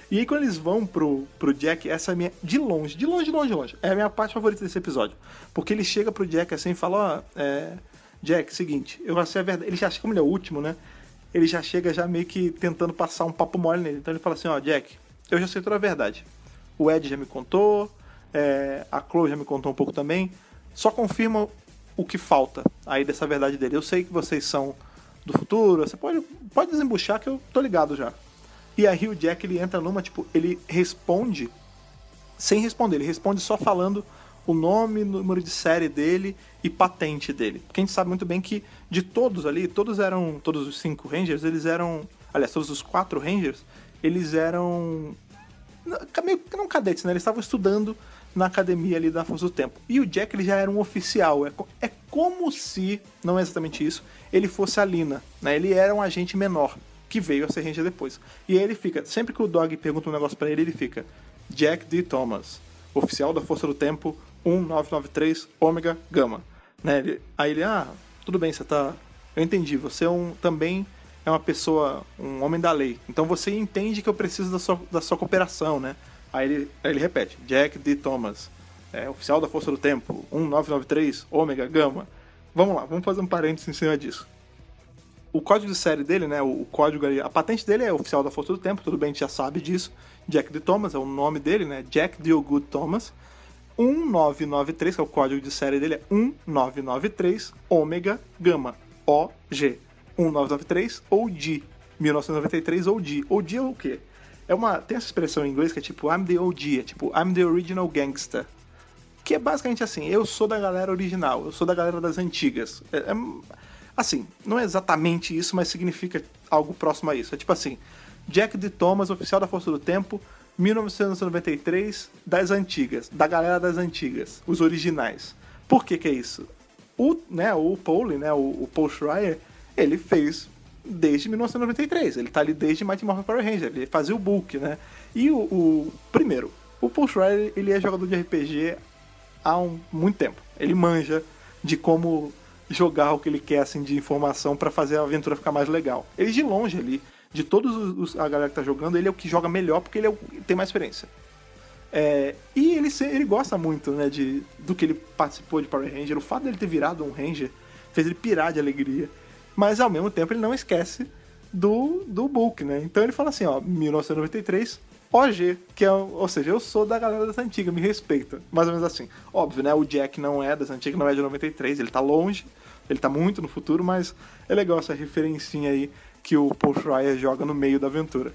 E aí quando eles vão pro, pro Jack, essa é minha. De longe, de longe, de longe, de longe. É a minha parte favorita desse episódio. Porque ele chega pro Jack assim e fala, ó, é, Jack, seguinte, eu sei a verdade. Ele já como ele é o último, né? Ele já chega já meio que tentando passar um papo mole nele. Então ele fala assim, ó, Jack, eu já sei toda a verdade. O Ed já me contou, é, a Chloe já me contou um pouco também. Só confirma o que falta aí dessa verdade dele. Eu sei que vocês são do futuro, você pode, pode desembuchar que eu tô ligado já. E aí o Jack ele entra numa, tipo, ele responde sem responder, ele responde só falando o nome, número de série dele e patente dele. Porque a gente sabe muito bem que de todos ali, todos eram, todos os cinco Rangers, eles eram, aliás, todos os quatro Rangers, eles eram meio não cadetes, né? Eles estavam estudando na academia ali da Força do Tempo. E o Jack ele já era um oficial. É, é como se, não é exatamente isso, ele fosse a Lina. Né? Ele era um agente menor que veio a ser Ranger depois. E aí ele fica, sempre que o Dog pergunta um negócio para ele, ele fica Jack D. Thomas, oficial da Força do Tempo 1993 Ômega Gama. Né? Ele, aí ele, ah, tudo bem, você tá. Eu entendi, você é um, também é uma pessoa, um homem da lei. Então você entende que eu preciso da sua, da sua cooperação, né? Aí ele, aí ele repete, Jack D. Thomas, é, oficial da Força do Tempo, 1993, Ômega, Gama. Vamos lá, vamos fazer um parênteses em cima disso. O código de série dele, né, o, código ali, a patente dele é oficial da Força do Tempo, tudo bem, a gente já sabe disso. Jack D. Thomas é o nome dele, né, Jack Good Thomas. 1993, que é o código de série dele, é 1993 Ômega Gama, OG. 1993 ou D, 1993 ou D. Ou D é o quê? É uma, tem essa expressão em inglês que é tipo I'm the OG, é tipo I'm the original gangster. Que é basicamente assim, eu sou da galera original, eu sou da galera das antigas. É, é, assim, não é exatamente isso, mas significa algo próximo a isso. É tipo assim, Jack D. Thomas, oficial da Força do Tempo, 1993, das antigas, da galera das antigas, os originais. Por que que é isso? O, né, o Paul, né, o, o Paul Schreier, ele fez desde 1993. Ele tá ali desde Mighty Morphin Power Ranger. Ele fazia o book, né? E o, o primeiro, o Paul Schreier, ele é jogador de RPG há um, muito tempo. Ele manja de como jogar o que ele quer assim de informação para fazer a aventura ficar mais legal. Ele de longe ali, de todos os, a galera que tá jogando, ele é o que joga melhor porque ele é o, tem mais experiência. É, e ele, ele gosta muito né, de, do que ele participou de Power Ranger. O fato dele ter virado um Ranger fez ele pirar de alegria mas ao mesmo tempo ele não esquece do, do book, né? Então ele fala assim, ó, 1993, OG, que é, ou seja, eu sou da galera das antigas, me respeita. Mais ou menos assim. Óbvio, né? O Jack não é das antigas, não é de 93, ele tá longe, ele tá muito no futuro, mas é legal essa referencinha aí que o Paul Schreier joga no meio da aventura.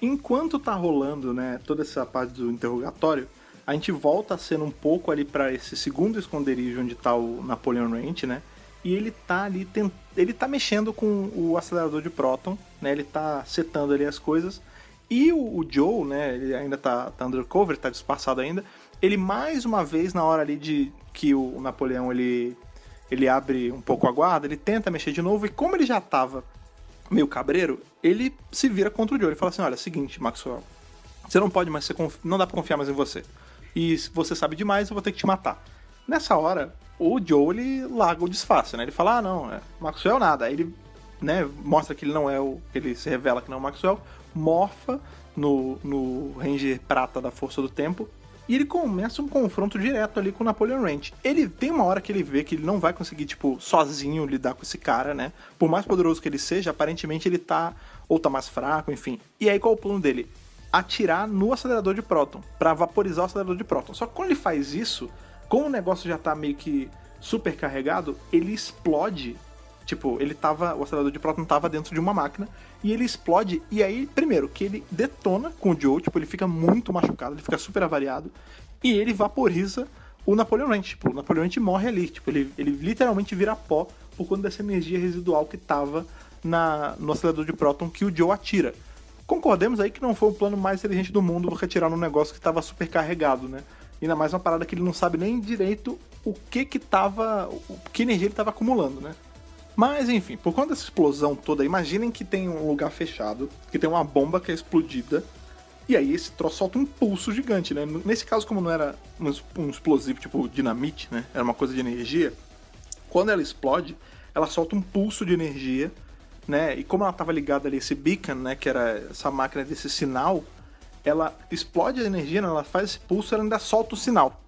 Enquanto tá rolando, né, toda essa parte do interrogatório, a gente volta a ser um pouco ali para esse segundo esconderijo onde tá o Napoleon Ranch, né? e ele tá ali tent... ele tá mexendo com o acelerador de próton, né? Ele tá setando ali as coisas. E o, o Joe, né, ele ainda tá, tá undercover, tá disfarçado ainda. Ele mais uma vez na hora ali de que o Napoleão ele ele abre um pouco a guarda, ele tenta mexer de novo e como ele já tava meio cabreiro, ele se vira contra o Joe. Ele fala assim: "Olha, seguinte, Maxwell, você não pode mais ser conf... não dá para confiar mais em você. E se você sabe demais, eu vou ter que te matar." Nessa hora, o Joe ele larga o disfarce, né? Ele fala, ah, não, é Maxwell nada. Aí ele né, mostra que ele não é o. Ele se revela que não é o Maxwell, morfa no, no Ranger Prata da Força do Tempo. E ele começa um confronto direto ali com o Napoleon Ranch. Ele tem uma hora que ele vê que ele não vai conseguir, tipo, sozinho lidar com esse cara, né? Por mais poderoso que ele seja, aparentemente ele tá. Ou tá mais fraco, enfim. E aí qual é o plano dele? Atirar no acelerador de próton, para vaporizar o acelerador de próton. Só que quando ele faz isso, como o negócio já tá meio que super carregado, ele explode. Tipo, ele tava. O acelerador de próton tava dentro de uma máquina. E ele explode. E aí, primeiro, que ele detona com o Joe, tipo, ele fica muito machucado, ele fica super avariado. E ele vaporiza o Napoleon Ranch. Tipo, o Napoleon Ranch morre ali. Tipo, ele, ele literalmente vira pó por conta dessa energia residual que tava na, no acelerador de próton que o Joe atira. Concordemos aí que não foi o plano mais inteligente do mundo você atirar num negócio que tava super carregado, né? Ainda mais uma parada que ele não sabe nem direito o que que tava. que energia ele tava acumulando, né? Mas enfim, por conta dessa explosão toda, imaginem que tem um lugar fechado, que tem uma bomba que é explodida, e aí esse troço solta um pulso gigante, né? Nesse caso, como não era um explosivo tipo dinamite, né? Era uma coisa de energia, quando ela explode, ela solta um pulso de energia, né? E como ela estava ligada ali esse beacon, né? Que era essa máquina desse sinal, ela explode a energia, né? ela faz esse pulso, ela ainda solta o sinal.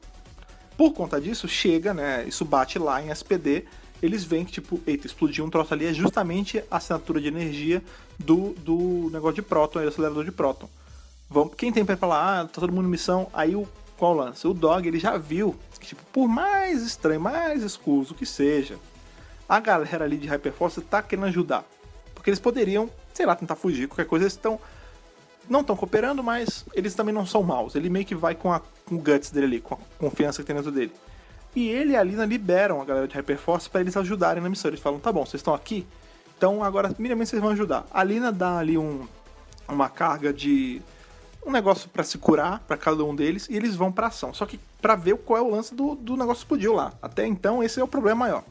Por conta disso, chega, né? Isso bate lá em SPD, eles veem que, tipo, eita, explodiu um troço ali, é justamente a assinatura de energia do, do negócio de próton, do acelerador de próton. Vamos, quem tem pra falar, ah, tá todo mundo em missão, aí o qual lance? O Dog, ele já viu que, tipo, por mais estranho, mais escuso que seja, a galera ali de Hyperforce tá querendo ajudar. Porque eles poderiam, sei lá, tentar fugir, qualquer coisa, eles estão não estão cooperando, mas eles também não são maus. Ele meio que vai com, a, com o guts dele ali, com a confiança que tem dentro dele. E ele e a Lina liberam a galera de Hyperforce para eles ajudarem na missão. Eles falam, tá bom, vocês estão aqui, então agora minimamente vocês vão ajudar. A Lina dá ali um, uma carga de um negócio para se curar para cada um deles e eles vão pra ação. Só que para ver qual é o lance do, do negócio explodiu lá. Até então, esse é o problema maior.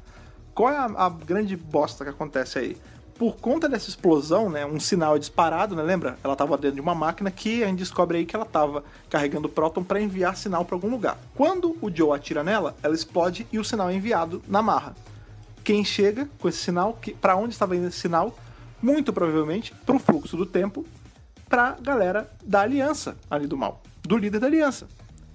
Qual é a, a grande bosta que acontece aí? Por conta dessa explosão, né, um sinal é disparado, né, lembra? Ela estava dentro de uma máquina que a gente descobre aí que ela estava carregando próton para enviar sinal para algum lugar. Quando o Joe atira nela, ela explode e o sinal é enviado na marra. Quem chega com esse sinal, para onde estava indo esse sinal? Muito provavelmente para o fluxo do tempo pra galera da aliança ali do mal, do líder da aliança.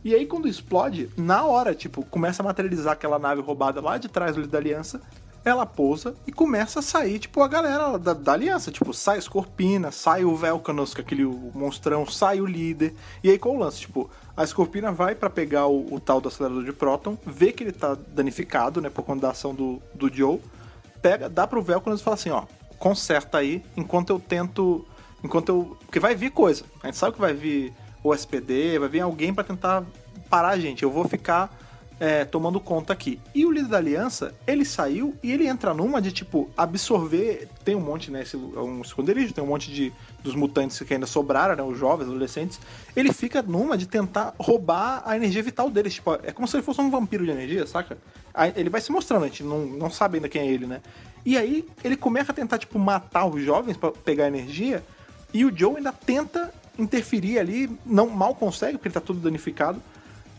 E aí quando explode, na hora, tipo, começa a materializar aquela nave roubada lá de trás do líder da aliança, ela pousa e começa a sair, tipo, a galera da, da aliança. Tipo, sai a Scorpina, sai o Velcanos, que é aquele monstrão, sai o líder. E aí qual o lance? Tipo, a Scorpina vai para pegar o, o, tal do acelerador de próton, vê que ele tá danificado, né, por conta da ação do, do Joe, pega, dá pro Velcanos e fala assim, ó, conserta aí, enquanto eu tento Enquanto eu. Porque vai vir coisa. A gente sabe que vai vir o SPD, vai vir alguém para tentar parar a gente. Eu vou ficar é, tomando conta aqui. E o líder da aliança, ele saiu e ele entra numa de tipo absorver. Tem um monte, né? Esse, é um esconderijo, tem um monte de dos mutantes que ainda sobraram, né? Os jovens, adolescentes. Ele fica numa de tentar roubar a energia vital deles. Tipo, é como se ele fosse um vampiro de energia, saca? Aí ele vai se mostrando, a gente não, não sabe ainda quem é ele, né? E aí ele começa a tentar, tipo, matar os jovens para pegar energia. E o Joe ainda tenta interferir ali, não mal consegue, porque ele tá todo danificado.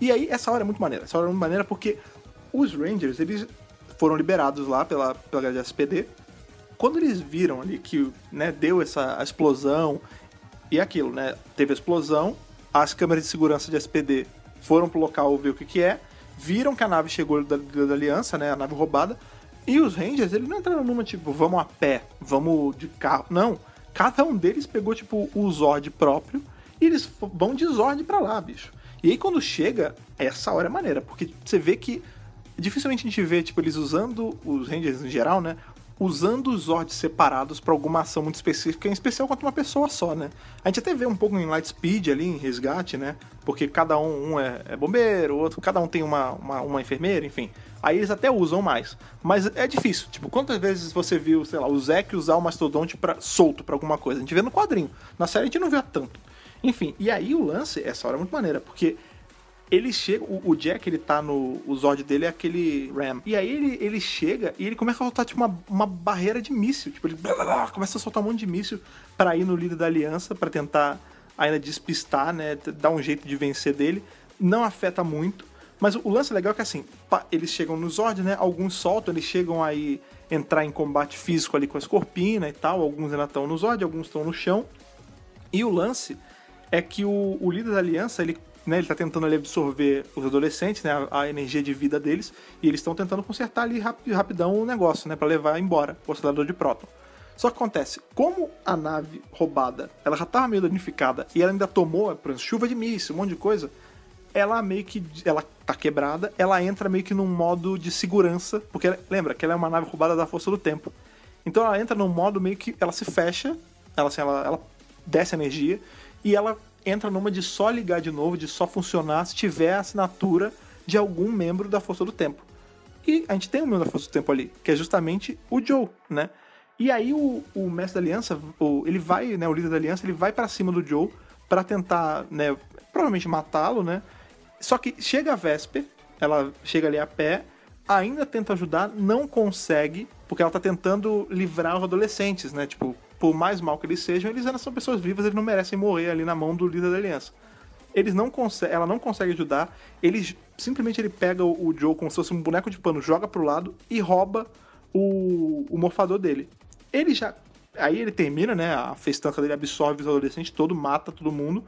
E aí, essa hora é muito maneira. Essa hora é muito maneira porque os Rangers, eles foram liberados lá pela, pela SPD. Quando eles viram ali que né, deu essa explosão e aquilo, né? Teve a explosão, as câmeras de segurança de SPD foram pro local ver o que que é, viram que a nave chegou da, da, da Aliança, né? A nave roubada. E os Rangers, eles não entraram numa tipo, vamos a pé, vamos de carro. Não cada um deles pegou, tipo, o Zord próprio e eles vão de Zord pra lá, bicho. E aí quando chega, essa hora é maneira, porque você vê que dificilmente a gente vê, tipo, eles usando os Rangers em geral, né? Usando os Zords separados para alguma ação muito específica, em especial contra uma pessoa só, né? A gente até vê um pouco em Lightspeed ali, em resgate, né? Porque cada um, um é, é bombeiro, outro, cada um tem uma, uma, uma enfermeira, enfim. Aí eles até usam mais. Mas é difícil. Tipo, quantas vezes você viu, sei lá, o Zack usar o Mastodonte pra, solto para alguma coisa? A gente vê no quadrinho. Na série a gente não vê tanto. Enfim, e aí o lance, essa hora é muito maneira, porque ele chega, o, o, Jack, ele tá no. O Zord dele é aquele Ram. E aí ele, ele chega e ele começa a soltar, tipo, uma, uma barreira de míssil. Tipo, ele blá, blá, blá, começa a soltar um monte de míssil para ir no líder da aliança, para tentar ainda despistar, né? Dar um jeito de vencer dele. Não afeta muito. Mas o lance legal é que assim, eles chegam no Zord, né? Alguns soltam, eles chegam aí entrar em combate físico ali com a Scorpina e tal. Alguns ainda estão no Zord, alguns estão no chão. E o lance é que o, o líder da aliança, ele, né, ele tá tentando ali absorver os adolescentes, né? A, a energia de vida deles. E eles estão tentando consertar ali rap, rapidão o negócio, né? Pra levar embora o acelerador de próton. Só que acontece, como a nave roubada, ela já tava meio danificada e ela ainda tomou, por exemplo, chuva de míssil, um monte de coisa, ela meio que. Ela tá quebrada, ela entra meio que num modo de segurança, porque lembra que ela é uma nave roubada da força do tempo. Então ela entra num modo meio que ela se fecha, ela, assim, ela, ela desce energia e ela entra numa de só ligar de novo, de só funcionar se tiver a assinatura de algum membro da força do tempo. E a gente tem um membro da força do tempo ali, que é justamente o Joe, né? E aí o, o mestre da aliança, o, ele vai, né, o líder da aliança, ele vai para cima do Joe para tentar, né, provavelmente matá-lo, né? Só que chega a Vesper, ela chega ali a pé, ainda tenta ajudar, não consegue, porque ela tá tentando livrar os adolescentes, né? Tipo, por mais mal que eles sejam, eles ainda são pessoas vivas, eles não merecem morrer ali na mão do líder da aliança. Eles não ela não consegue ajudar, eles simplesmente ele pega o, o, Joe como se fosse um boneco de pano, joga pro lado e rouba o, o morfador dele. Ele já. Aí ele termina, né? A festança dele absorve os adolescentes, todo, mata todo mundo.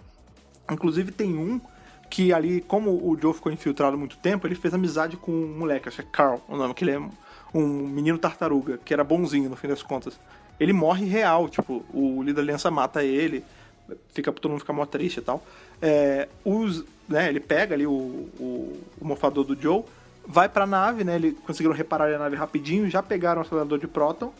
Inclusive tem um que ali, como o Joe ficou infiltrado muito tempo, ele fez amizade com um moleque, acho que é Carl o nome, que ele é um menino tartaruga, que era bonzinho no fim das contas. Ele morre real, tipo, o líder da aliança mata ele, fica todo mundo fica mó triste e tal. É, os, né, ele pega ali o, o, o mofador do Joe, vai pra nave, né? Eles conseguiram reparar a nave rapidinho, já pegaram o acelerador de próton.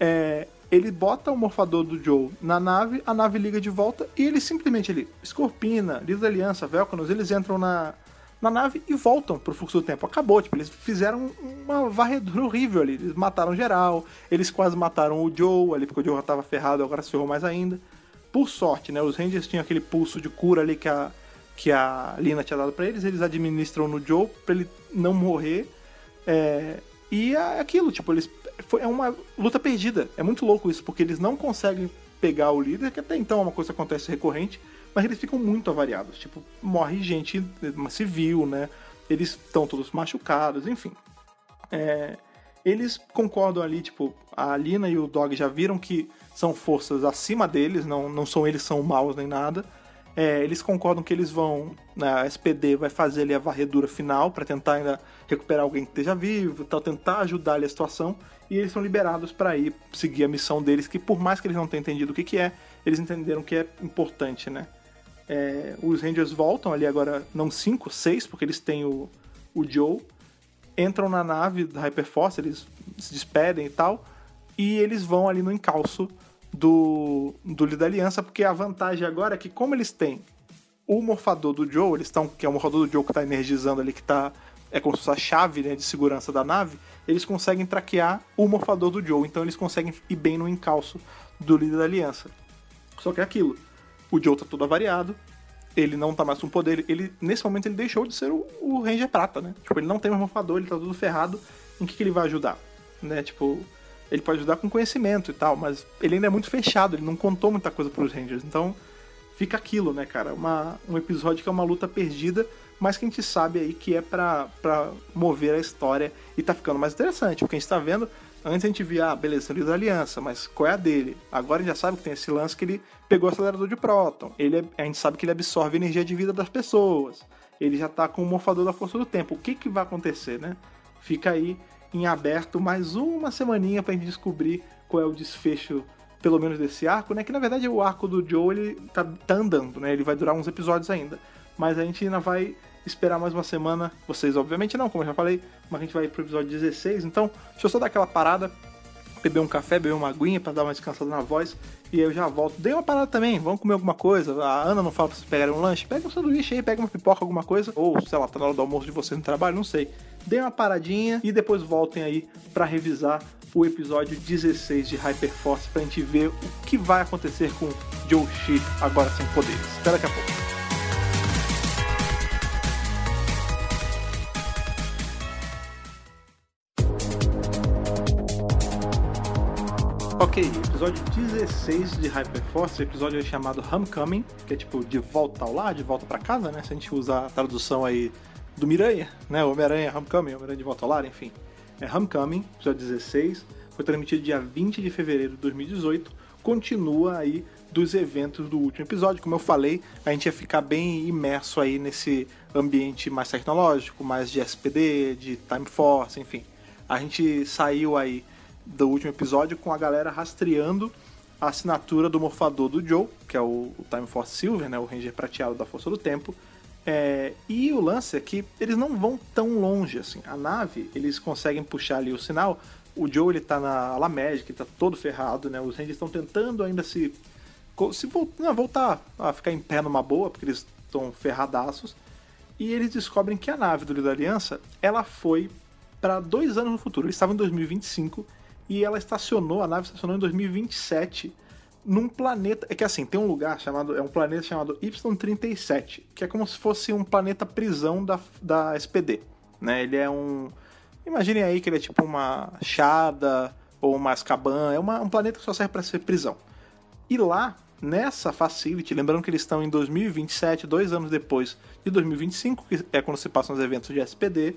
É, ele bota o morfador do Joe na nave, a nave liga de volta e ele simplesmente, ele, Scorpina, Líder da Aliança, Velcanos, eles entram na, na nave e voltam pro fluxo do tempo. Acabou, tipo, eles fizeram uma varredura horrível ali. Eles mataram geral, eles quase mataram o Joe ali, porque o Joe já tava ferrado, agora se ferrou mais ainda. por sorte, né? Os Rangers tinham aquele pulso de cura ali que a, que a Lina tinha dado para eles, eles administram no Joe pra ele não morrer. É, e é aquilo, tipo, eles. Foi, é uma luta perdida. É muito louco isso, porque eles não conseguem pegar o líder, que até então é uma coisa que acontece recorrente, mas eles ficam muito avariados. Tipo, morre gente civil, né? Eles estão todos machucados, enfim. É, eles concordam ali, tipo, a Lina e o Dog já viram que são forças acima deles, não, não são eles são maus nem nada. É, eles concordam que eles vão, né, a SPD vai fazer ali a varredura final para tentar ainda recuperar alguém que esteja vivo, tal, tentar ajudar ali a situação, e eles são liberados para ir seguir a missão deles, que por mais que eles não tenham entendido o que, que é, eles entenderam que é importante, né? É, os Rangers voltam ali agora, não cinco, seis, porque eles têm o, o Joe, entram na nave da Hyperforce, eles se despedem e tal, e eles vão ali no encalço do, do da Aliança, porque a vantagem agora é que, como eles têm o morfador do Joe, eles estão, que é o morfador do Joe que está energizando ali, que está é como se fosse a chave né, de segurança da nave, eles conseguem traquear o morfador do Joe, então eles conseguem ir bem no encalço do líder da aliança. Só que é aquilo, o Joe tá todo avariado, ele não tá mais com poder, ele, nesse momento ele deixou de ser o, o Ranger Prata, né? Tipo, ele não tem mais morfador, ele tá tudo ferrado, em que, que ele vai ajudar? Né, tipo, ele pode ajudar com conhecimento e tal, mas ele ainda é muito fechado, ele não contou muita coisa pros Rangers. Então fica aquilo, né, cara? Uma, um episódio que é uma luta perdida, mas que a gente sabe aí que é pra, pra mover a história e tá ficando mais interessante, porque a gente tá vendo. Antes a gente via, ah, beleza, ele da aliança, mas qual é a dele? Agora a gente já sabe que tem esse lance que ele pegou o acelerador de próton. Ele, é, a gente sabe que ele absorve energia de vida das pessoas. Ele já tá com o morfador da força do tempo. O que que vai acontecer, né? Fica aí em aberto mais uma semaninha pra gente descobrir qual é o desfecho, pelo menos desse arco, né? Que na verdade o arco do Joe ele tá, tá andando, né? Ele vai durar uns episódios ainda. Mas a gente ainda vai esperar mais uma semana. Vocês, obviamente, não, como eu já falei, mas a gente vai pro episódio 16. Então, deixa eu só dar aquela parada, beber um café, beber uma aguinha para dar uma descansada na voz. E aí eu já volto. Dei uma parada também, vamos comer alguma coisa. A Ana não fala pra vocês pegarem um lanche. Pega um sanduíche aí, pega uma pipoca, alguma coisa. Ou, sei lá, tá na hora do almoço de vocês no trabalho, não sei deem uma paradinha e depois voltem aí para revisar o episódio 16 de Hyperforce pra gente ver o que vai acontecer com Joe Shi agora sem poderes. Até daqui a pouco. Ok, episódio 16 de Hyperforce, episódio chamado Homecoming, que é tipo de volta ao lar, de volta para casa, né? Se a gente usar a tradução aí do Miranha, né? Homem-Aranha, Homecoming, Homem-Aranha de Volta ao Lar, enfim. É Homecoming, episódio 16, foi transmitido dia 20 de fevereiro de 2018, continua aí dos eventos do último episódio. Como eu falei, a gente ia ficar bem imerso aí nesse ambiente mais tecnológico, mais de SPD, de Time Force, enfim. A gente saiu aí do último episódio com a galera rastreando a assinatura do morfador do Joe, que é o Time Force Silver, né, o Ranger prateado da Força do Tempo, é, e o lance é que eles não vão tão longe assim. A nave, eles conseguem puxar ali o sinal. O Joe ele tá na ala médica, tá todo ferrado, né? Os Rangers estão tentando ainda se, se não, voltar a ficar em pé numa boa, porque eles estão ferradaços. E eles descobrem que a nave do Líder da Aliança ela foi para dois anos no futuro. Eles estavam em 2025 e ela estacionou, a nave estacionou em 2027 num planeta. É que assim, tem um lugar chamado. É um planeta chamado Y37, que é como se fosse um planeta prisão da, da SPD. Né? Ele é um. Imaginem aí que ele é tipo uma Chada ou uma Azkaban. É uma, um planeta que só serve para ser prisão. E lá, nessa facility, lembrando que eles estão em 2027, dois anos depois de 2025, que é quando se passam os eventos de SPD.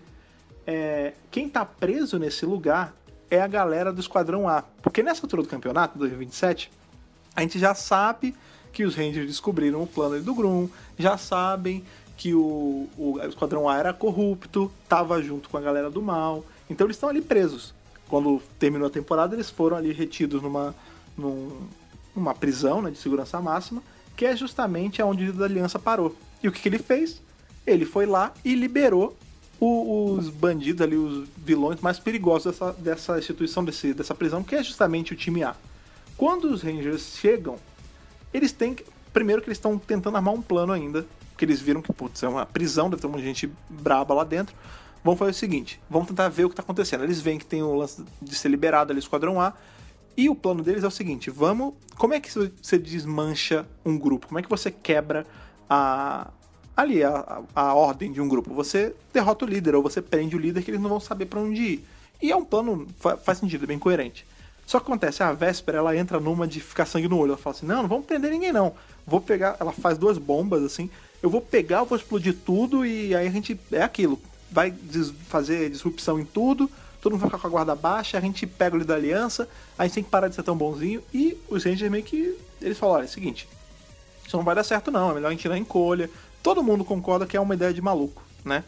É, quem tá preso nesse lugar é a galera do Esquadrão A. Porque nessa altura do campeonato, 2027, a gente já sabe que os Rangers descobriram o plano do Grum, já sabem que o, o Esquadrão A era corrupto, tava junto com a galera do mal, então eles estão ali presos. Quando terminou a temporada, eles foram ali retidos numa, num, numa prisão né, de segurança máxima, que é justamente onde a Aliança parou. E o que, que ele fez? Ele foi lá e liberou os bandidos ali, os vilões mais perigosos dessa, dessa instituição, desse, dessa prisão, que é justamente o time A. Quando os Rangers chegam, eles têm. Primeiro que eles estão tentando armar um plano ainda. Porque eles viram que, putz, é uma prisão, deve ter uma gente braba lá dentro. Vamos fazer o seguinte: vamos tentar ver o que está acontecendo. Eles veem que tem o lance de ser liberado ali, o Esquadrão A. E o plano deles é o seguinte: vamos. Como é que você desmancha um grupo? Como é que você quebra a. Ali, a, a ordem de um grupo? Você derrota o líder, ou você prende o líder que eles não vão saber para onde ir. E é um plano, faz sentido, é bem coerente. Só que acontece, a Véspera, ela entra numa de ficar sangue no olho. Ela fala assim: não, não vamos prender ninguém, não. Vou pegar. Ela faz duas bombas assim. Eu vou pegar, eu vou explodir tudo e aí a gente. É aquilo. Vai des fazer disrupção em tudo todo mundo vai ficar com a guarda baixa, a gente pega o líder da aliança, a gente tem que parar de ser tão bonzinho. E os Rangers meio que. Eles falaram: olha, é o seguinte, isso não vai dar certo não, é melhor a gente ir na encolha. Todo mundo concorda que é uma ideia de maluco, né?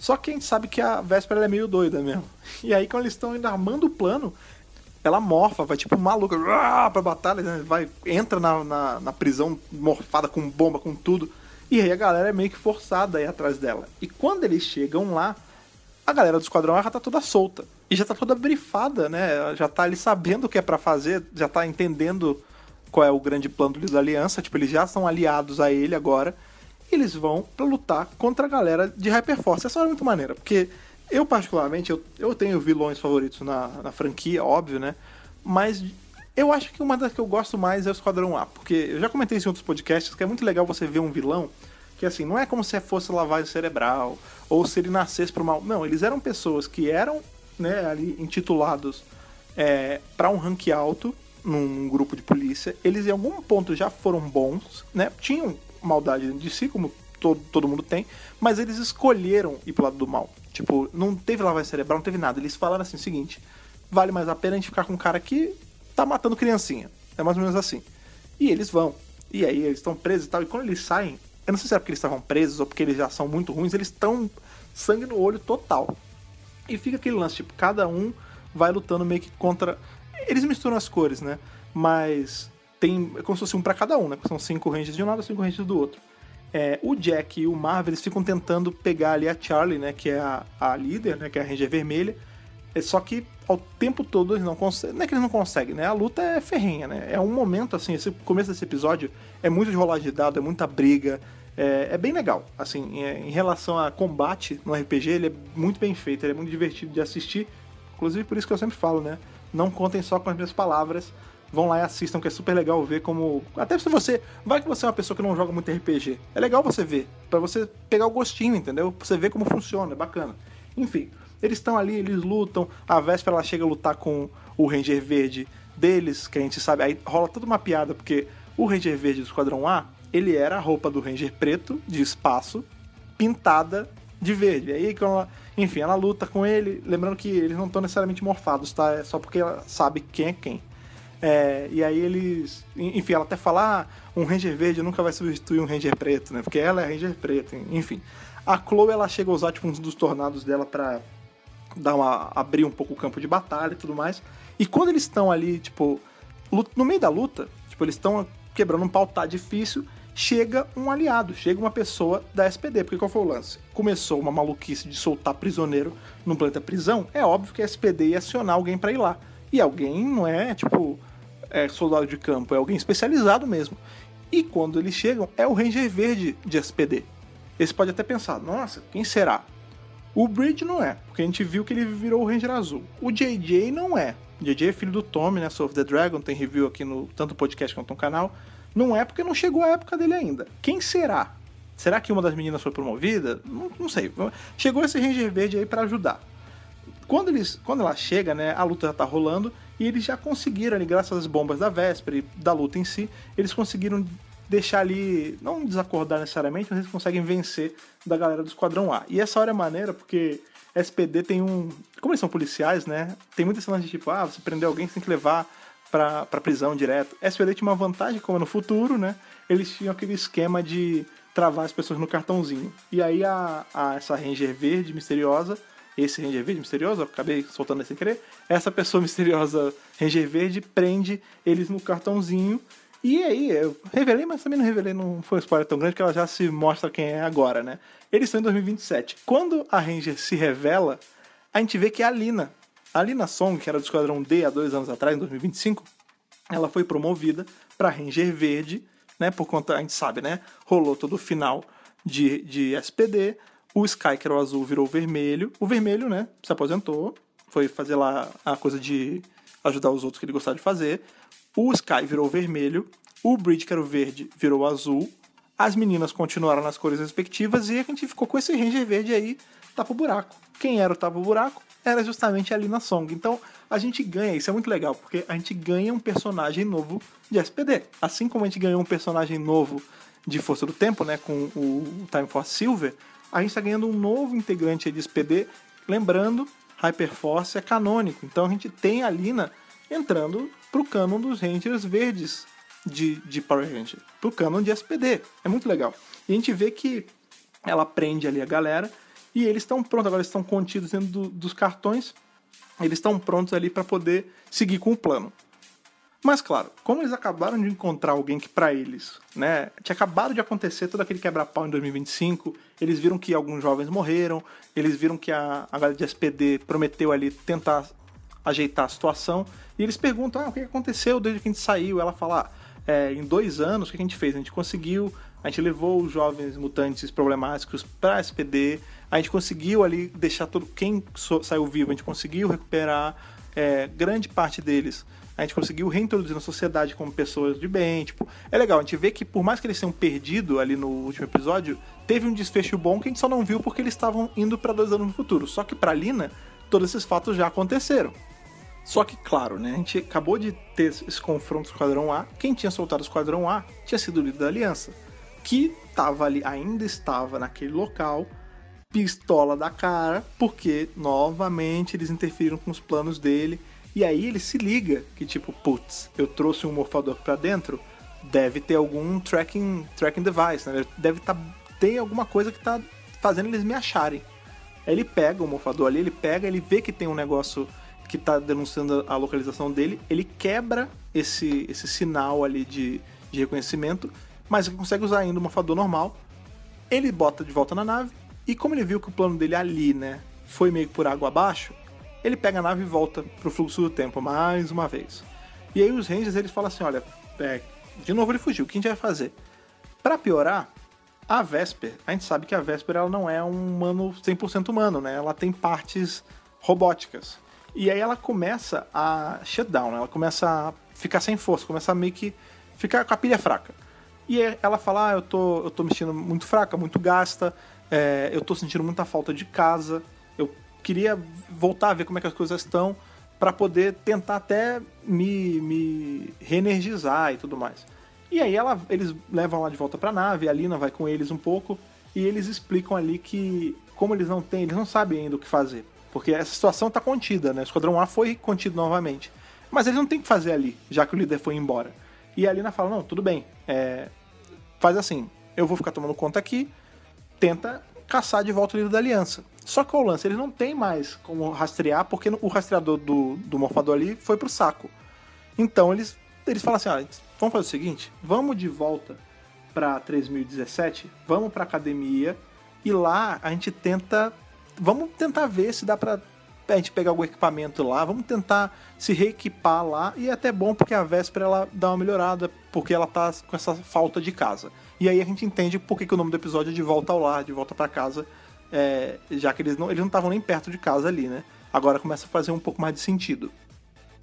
Só que a gente sabe que a Véspera é meio doida mesmo. E aí, quando eles estão ainda armando o plano, ela morfa, vai tipo maluca pra batalha, né? vai, entra na, na, na, prisão morfada com bomba, com tudo. E aí a galera é meio que forçada aí atrás dela. E quando eles chegam lá, a galera do Esquadrão já tá toda solta. E já tá toda brifada, né? Já tá ali sabendo o que é para fazer, já tá entendendo qual é o grande plano do da aliança. Tipo, eles já são aliados a ele agora. Eles vão para lutar contra a galera de Hyperforce. Essa é muito maneira, porque eu, particularmente, eu, eu tenho vilões favoritos na, na franquia, óbvio, né? Mas eu acho que uma das que eu gosto mais é o Esquadrão A, porque eu já comentei isso em outros podcasts que é muito legal você ver um vilão que assim, não é como se fosse lavagem cerebral, ou se ele nascesse pro mal. Não, eles eram pessoas que eram né, ali intitulados é, para um rank alto num grupo de polícia. Eles em algum ponto já foram bons, né? Tinham maldade de si, como todo, todo mundo tem, mas eles escolheram ir pro lado do mal. Tipo, não teve lavagem cerebral, não teve nada. Eles falaram assim, seguinte, vale mais a pena a gente ficar com um cara que tá matando criancinha. É mais ou menos assim. E eles vão. E aí eles estão presos e tal. E quando eles saem, eu não sei se é porque eles estavam presos ou porque eles já são muito ruins, eles estão sangue no olho total. E fica aquele lance, tipo, cada um vai lutando meio que contra. Eles misturam as cores, né? Mas tem. É como se fosse um para cada um, né? São cinco rangers de um lado e cinco rangers do outro. É, o Jack e o Marvel eles ficam tentando pegar ali a Charlie, né? Que é a, a líder, né? Que é a Ranger Vermelha. É, só que ao tempo todo eles não conseguem. Não é que eles não conseguem, né? A luta é ferrenha, né? É um momento, assim, esse começo desse episódio é muito de rolar de dado, é muita briga, é, é bem legal. Assim, é, em relação a combate no RPG, ele é muito bem feito, ele é muito divertido de assistir. Inclusive por isso que eu sempre falo, né? Não contem só com as minhas palavras. Vão lá e assistam, que é super legal ver como. Até se você. Vai que você é uma pessoa que não joga muito RPG. É legal você ver. para você pegar o gostinho, entendeu? Pra você ver como funciona, é bacana. Enfim, eles estão ali, eles lutam. A Véspera ela chega a lutar com o Ranger Verde deles, que a gente sabe. Aí rola toda uma piada, porque o Ranger Verde do Esquadrão A ele era a roupa do Ranger preto, de espaço, pintada de verde. Aí, ela, enfim, ela luta com ele, lembrando que eles não estão necessariamente morfados, tá? É só porque ela sabe quem é quem. É, e aí eles. Enfim, ela até fala: ah, um Ranger verde nunca vai substituir um Ranger preto, né? Porque ela é Ranger preto, enfim. A Chloe ela chega a usar tipo, um dos tornados dela para dar uma, abrir um pouco o campo de batalha e tudo mais. E quando eles estão ali, tipo, no meio da luta, tipo, eles estão quebrando um pau, tá difícil chega um aliado, chega uma pessoa da SPD. Porque qual foi o lance? Começou uma maluquice de soltar prisioneiro no planeta prisão, é óbvio que a SPD ia acionar alguém para ir lá. E alguém não é, tipo, é soldado de campo, é alguém especializado mesmo. E quando eles chegam, é o Ranger Verde de SPD. Eles podem até pensar, nossa, quem será? O Bridge não é, porque a gente viu que ele virou o Ranger Azul. O JJ não é. O JJ é filho do Tommy, né? Soul of the Dragon, tem review aqui no tanto podcast quanto no canal. Não é porque não chegou a época dele ainda. Quem será? Será que uma das meninas foi promovida? Não, não sei. Chegou esse Ranger Verde aí para ajudar. Quando, eles, quando ela chega, né, a luta já tá rolando e eles já conseguiram ali, graças às bombas da véspera e da luta em si, eles conseguiram deixar ali, não desacordar necessariamente, mas eles conseguem vencer da galera do Esquadrão A. E essa hora é maneira porque SPD tem um. Como eles são policiais, né? Tem muita cena de tipo, ah, você prender alguém, você tem que levar para prisão direto. SPD tinha uma vantagem, como é no futuro, né? Eles tinham aquele esquema de travar as pessoas no cartãozinho. E aí a, a essa Ranger verde misteriosa, esse Ranger verde misterioso, acabei soltando sem querer, essa pessoa misteriosa Ranger verde prende eles no cartãozinho. E aí, eu revelei, mas também não revelei, não foi um spoiler tão grande que ela já se mostra quem é agora, né? Eles estão em 2027. Quando a Ranger se revela, a gente vê que é a Lina, a Lina Song, que era do Esquadrão D há dois anos atrás, em 2025, ela foi promovida para Ranger Verde, né? Por conta, a gente sabe, né? Rolou todo o final de, de SPD. O Sky, que era o azul, virou vermelho. O vermelho, né? Se aposentou. Foi fazer lá a coisa de ajudar os outros que ele gostava de fazer. O Sky virou vermelho, o Bridge, que era o verde, virou azul. As meninas continuaram nas cores respectivas e a gente ficou com esse Ranger verde aí, tapa buraco. Quem era o tapa buraco? Era justamente a Lina Song. Então a gente ganha, isso é muito legal, porque a gente ganha um personagem novo de SPD. Assim como a gente ganhou um personagem novo de Força do Tempo, né, com o Time Force Silver, a gente está ganhando um novo integrante de SPD. Lembrando, Hyperforce é canônico, então a gente tem a Lina entrando pro canon dos Rangers verdes de, de Power Ranger, pro canon de SPD. É muito legal. E a gente vê que ela prende ali a galera e eles estão prontos, agora estão contidos dentro do, dos cartões, eles estão prontos ali para poder seguir com o plano. Mas claro, como eles acabaram de encontrar alguém que para eles, né, tinha acabado de acontecer todo aquele quebra-pau em 2025, eles viram que alguns jovens morreram, eles viram que a, a galera de SPD prometeu ali tentar ajeitar a situação, e eles perguntam, ah, o que aconteceu desde que a gente saiu? Ela fala, ah, é, em dois anos, o que a gente fez? A gente conseguiu, a gente levou os jovens mutantes problemáticos para SPD, a gente conseguiu ali deixar todo quem saiu vivo, a gente conseguiu recuperar é, grande parte deles a gente conseguiu reintroduzir na sociedade como pessoas de bem, tipo, é legal, a gente vê que por mais que eles tenham perdido ali no último episódio, teve um desfecho bom que a gente só não viu porque eles estavam indo para dois anos no futuro. Só que para Lina, todos esses fatos já aconteceram. Só que, claro, né, a gente acabou de ter esse confronto com o Esquadrão A. Quem tinha soltado o Esquadrão A tinha sido o líder da Aliança, que estava ali, ainda estava naquele local, pistola da cara, porque novamente eles interferiram com os planos dele e aí ele se liga que, tipo, putz, eu trouxe um morfador para dentro, deve ter algum tracking, tracking device, né? Deve tá, ter alguma coisa que tá fazendo eles me acharem. Aí ele pega o morfador ali, ele pega, ele vê que tem um negócio que tá denunciando a localização dele, ele quebra esse, esse sinal ali de, de reconhecimento, mas ele consegue usar ainda o morfador normal. Ele bota de volta na nave, e como ele viu que o plano dele ali, né, foi meio que por água abaixo, ele pega a nave e volta pro fluxo do tempo mais uma vez. E aí os Rangers eles falam assim: olha, é, de novo ele fugiu, o que a gente vai fazer? Para piorar, a Vesper, a gente sabe que a Vesper ela não é um humano 100% humano, né? Ela tem partes robóticas. E aí ela começa a shutdown, ela começa a ficar sem força, começa a meio que ficar com a pilha fraca. E ela fala: ah, eu tô, eu tô me sentindo muito fraca, muito gasta, é, eu tô sentindo muita falta de casa, queria voltar a ver como é que as coisas estão para poder tentar até me, me reenergizar e tudo mais. E aí ela, eles levam lá de volta para a nave, a Lina vai com eles um pouco e eles explicam ali que como eles não têm, eles não sabem ainda o que fazer, porque essa situação está contida, né? O Esquadrão A foi contido novamente, mas eles não têm o que fazer ali, já que o líder foi embora. E a Lina fala: não, tudo bem, é, faz assim, eu vou ficar tomando conta aqui, tenta caçar de volta o líder da aliança. Só que o lance, eles não tem mais como rastrear, porque o rastreador do, do morfador ali foi pro saco. Então eles, eles falam assim: ah, vamos fazer o seguinte, vamos de volta para 3017, vamos pra academia e lá a gente tenta. Vamos tentar ver se dá pra a gente pegar algum equipamento lá, vamos tentar se reequipar lá. E é até bom porque a véspera ela dá uma melhorada, porque ela tá com essa falta de casa. E aí a gente entende por que, que o nome do episódio é De Volta ao Lar, De Volta para Casa, é, já que eles não eles não estavam nem perto de casa ali, né? Agora começa a fazer um pouco mais de sentido.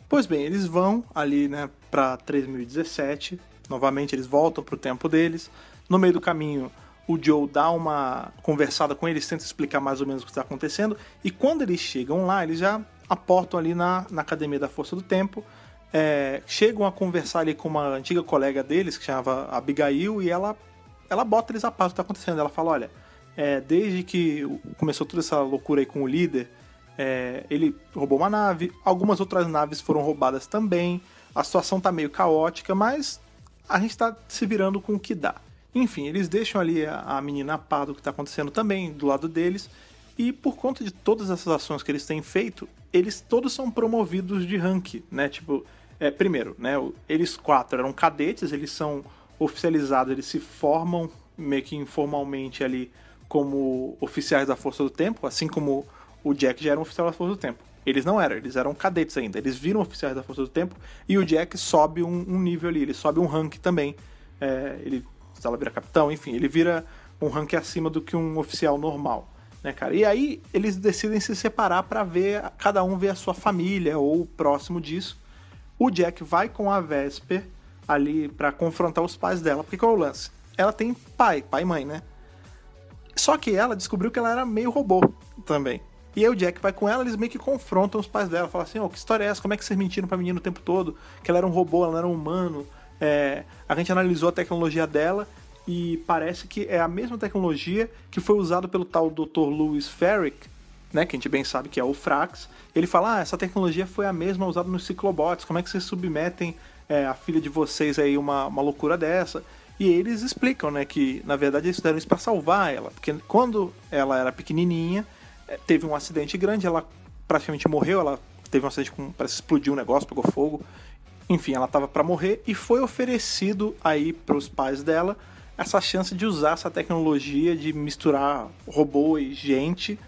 Pois bem, eles vão ali, né, para 3017. Novamente eles voltam pro tempo deles. No meio do caminho, o Joe dá uma conversada com eles, tenta explicar mais ou menos o que está acontecendo, e quando eles chegam lá, eles já aportam ali na, na Academia da Força do Tempo, é, chegam a conversar ali com uma antiga colega deles, que chamava Abigail, e ela, ela bota eles a par do que está acontecendo. Ela fala, olha, é, desde que começou toda essa loucura aí com o líder, é, ele roubou uma nave, algumas outras naves foram roubadas também, a situação tá meio caótica, mas a gente está se virando com o que dá. Enfim, eles deixam ali a, a menina a par do que está acontecendo também do lado deles. E por conta de todas essas ações que eles têm feito, eles todos são promovidos de rank, né? Tipo, é, primeiro, né? Eles quatro eram cadetes, eles são oficializados, eles se formam meio que informalmente ali como oficiais da Força do Tempo, assim como o Jack já era um oficial da Força do Tempo. Eles não eram, eles eram cadetes ainda. Eles viram oficiais da Força do Tempo e o Jack sobe um, um nível ali, ele sobe um rank também. É, ele ela vira capitão, enfim, ele vira um rank acima do que um oficial normal, né, cara? E aí eles decidem se separar para ver, cada um ver a sua família ou próximo disso. O Jack vai com a Vesper ali para confrontar os pais dela. Porque qual é o lance? Ela tem pai, pai e mãe, né? Só que ela descobriu que ela era meio robô também. E aí o Jack vai com ela, eles meio que confrontam os pais dela. Falam assim, oh, que história é essa? Como é que vocês mentiram pra menina o tempo todo? Que ela era um robô, ela não era um humano. É, a gente analisou a tecnologia dela e parece que é a mesma tecnologia que foi usada pelo tal Dr. Lewis Ferrick, né, que a gente bem sabe que é o Frax. Ele fala, ah, essa tecnologia foi a mesma usada nos Ciclobots, como é que vocês submetem é, a filha de vocês aí uma, uma loucura dessa? E eles explicam, né, que na verdade eles fizeram isso para salvar ela, porque quando ela era pequenininha, é, teve um acidente grande, ela praticamente morreu, ela teve um acidente com, parece explodiu um negócio, pegou fogo. Enfim, ela estava para morrer e foi oferecido aí para os pais dela essa chance de usar essa tecnologia de misturar robô e gente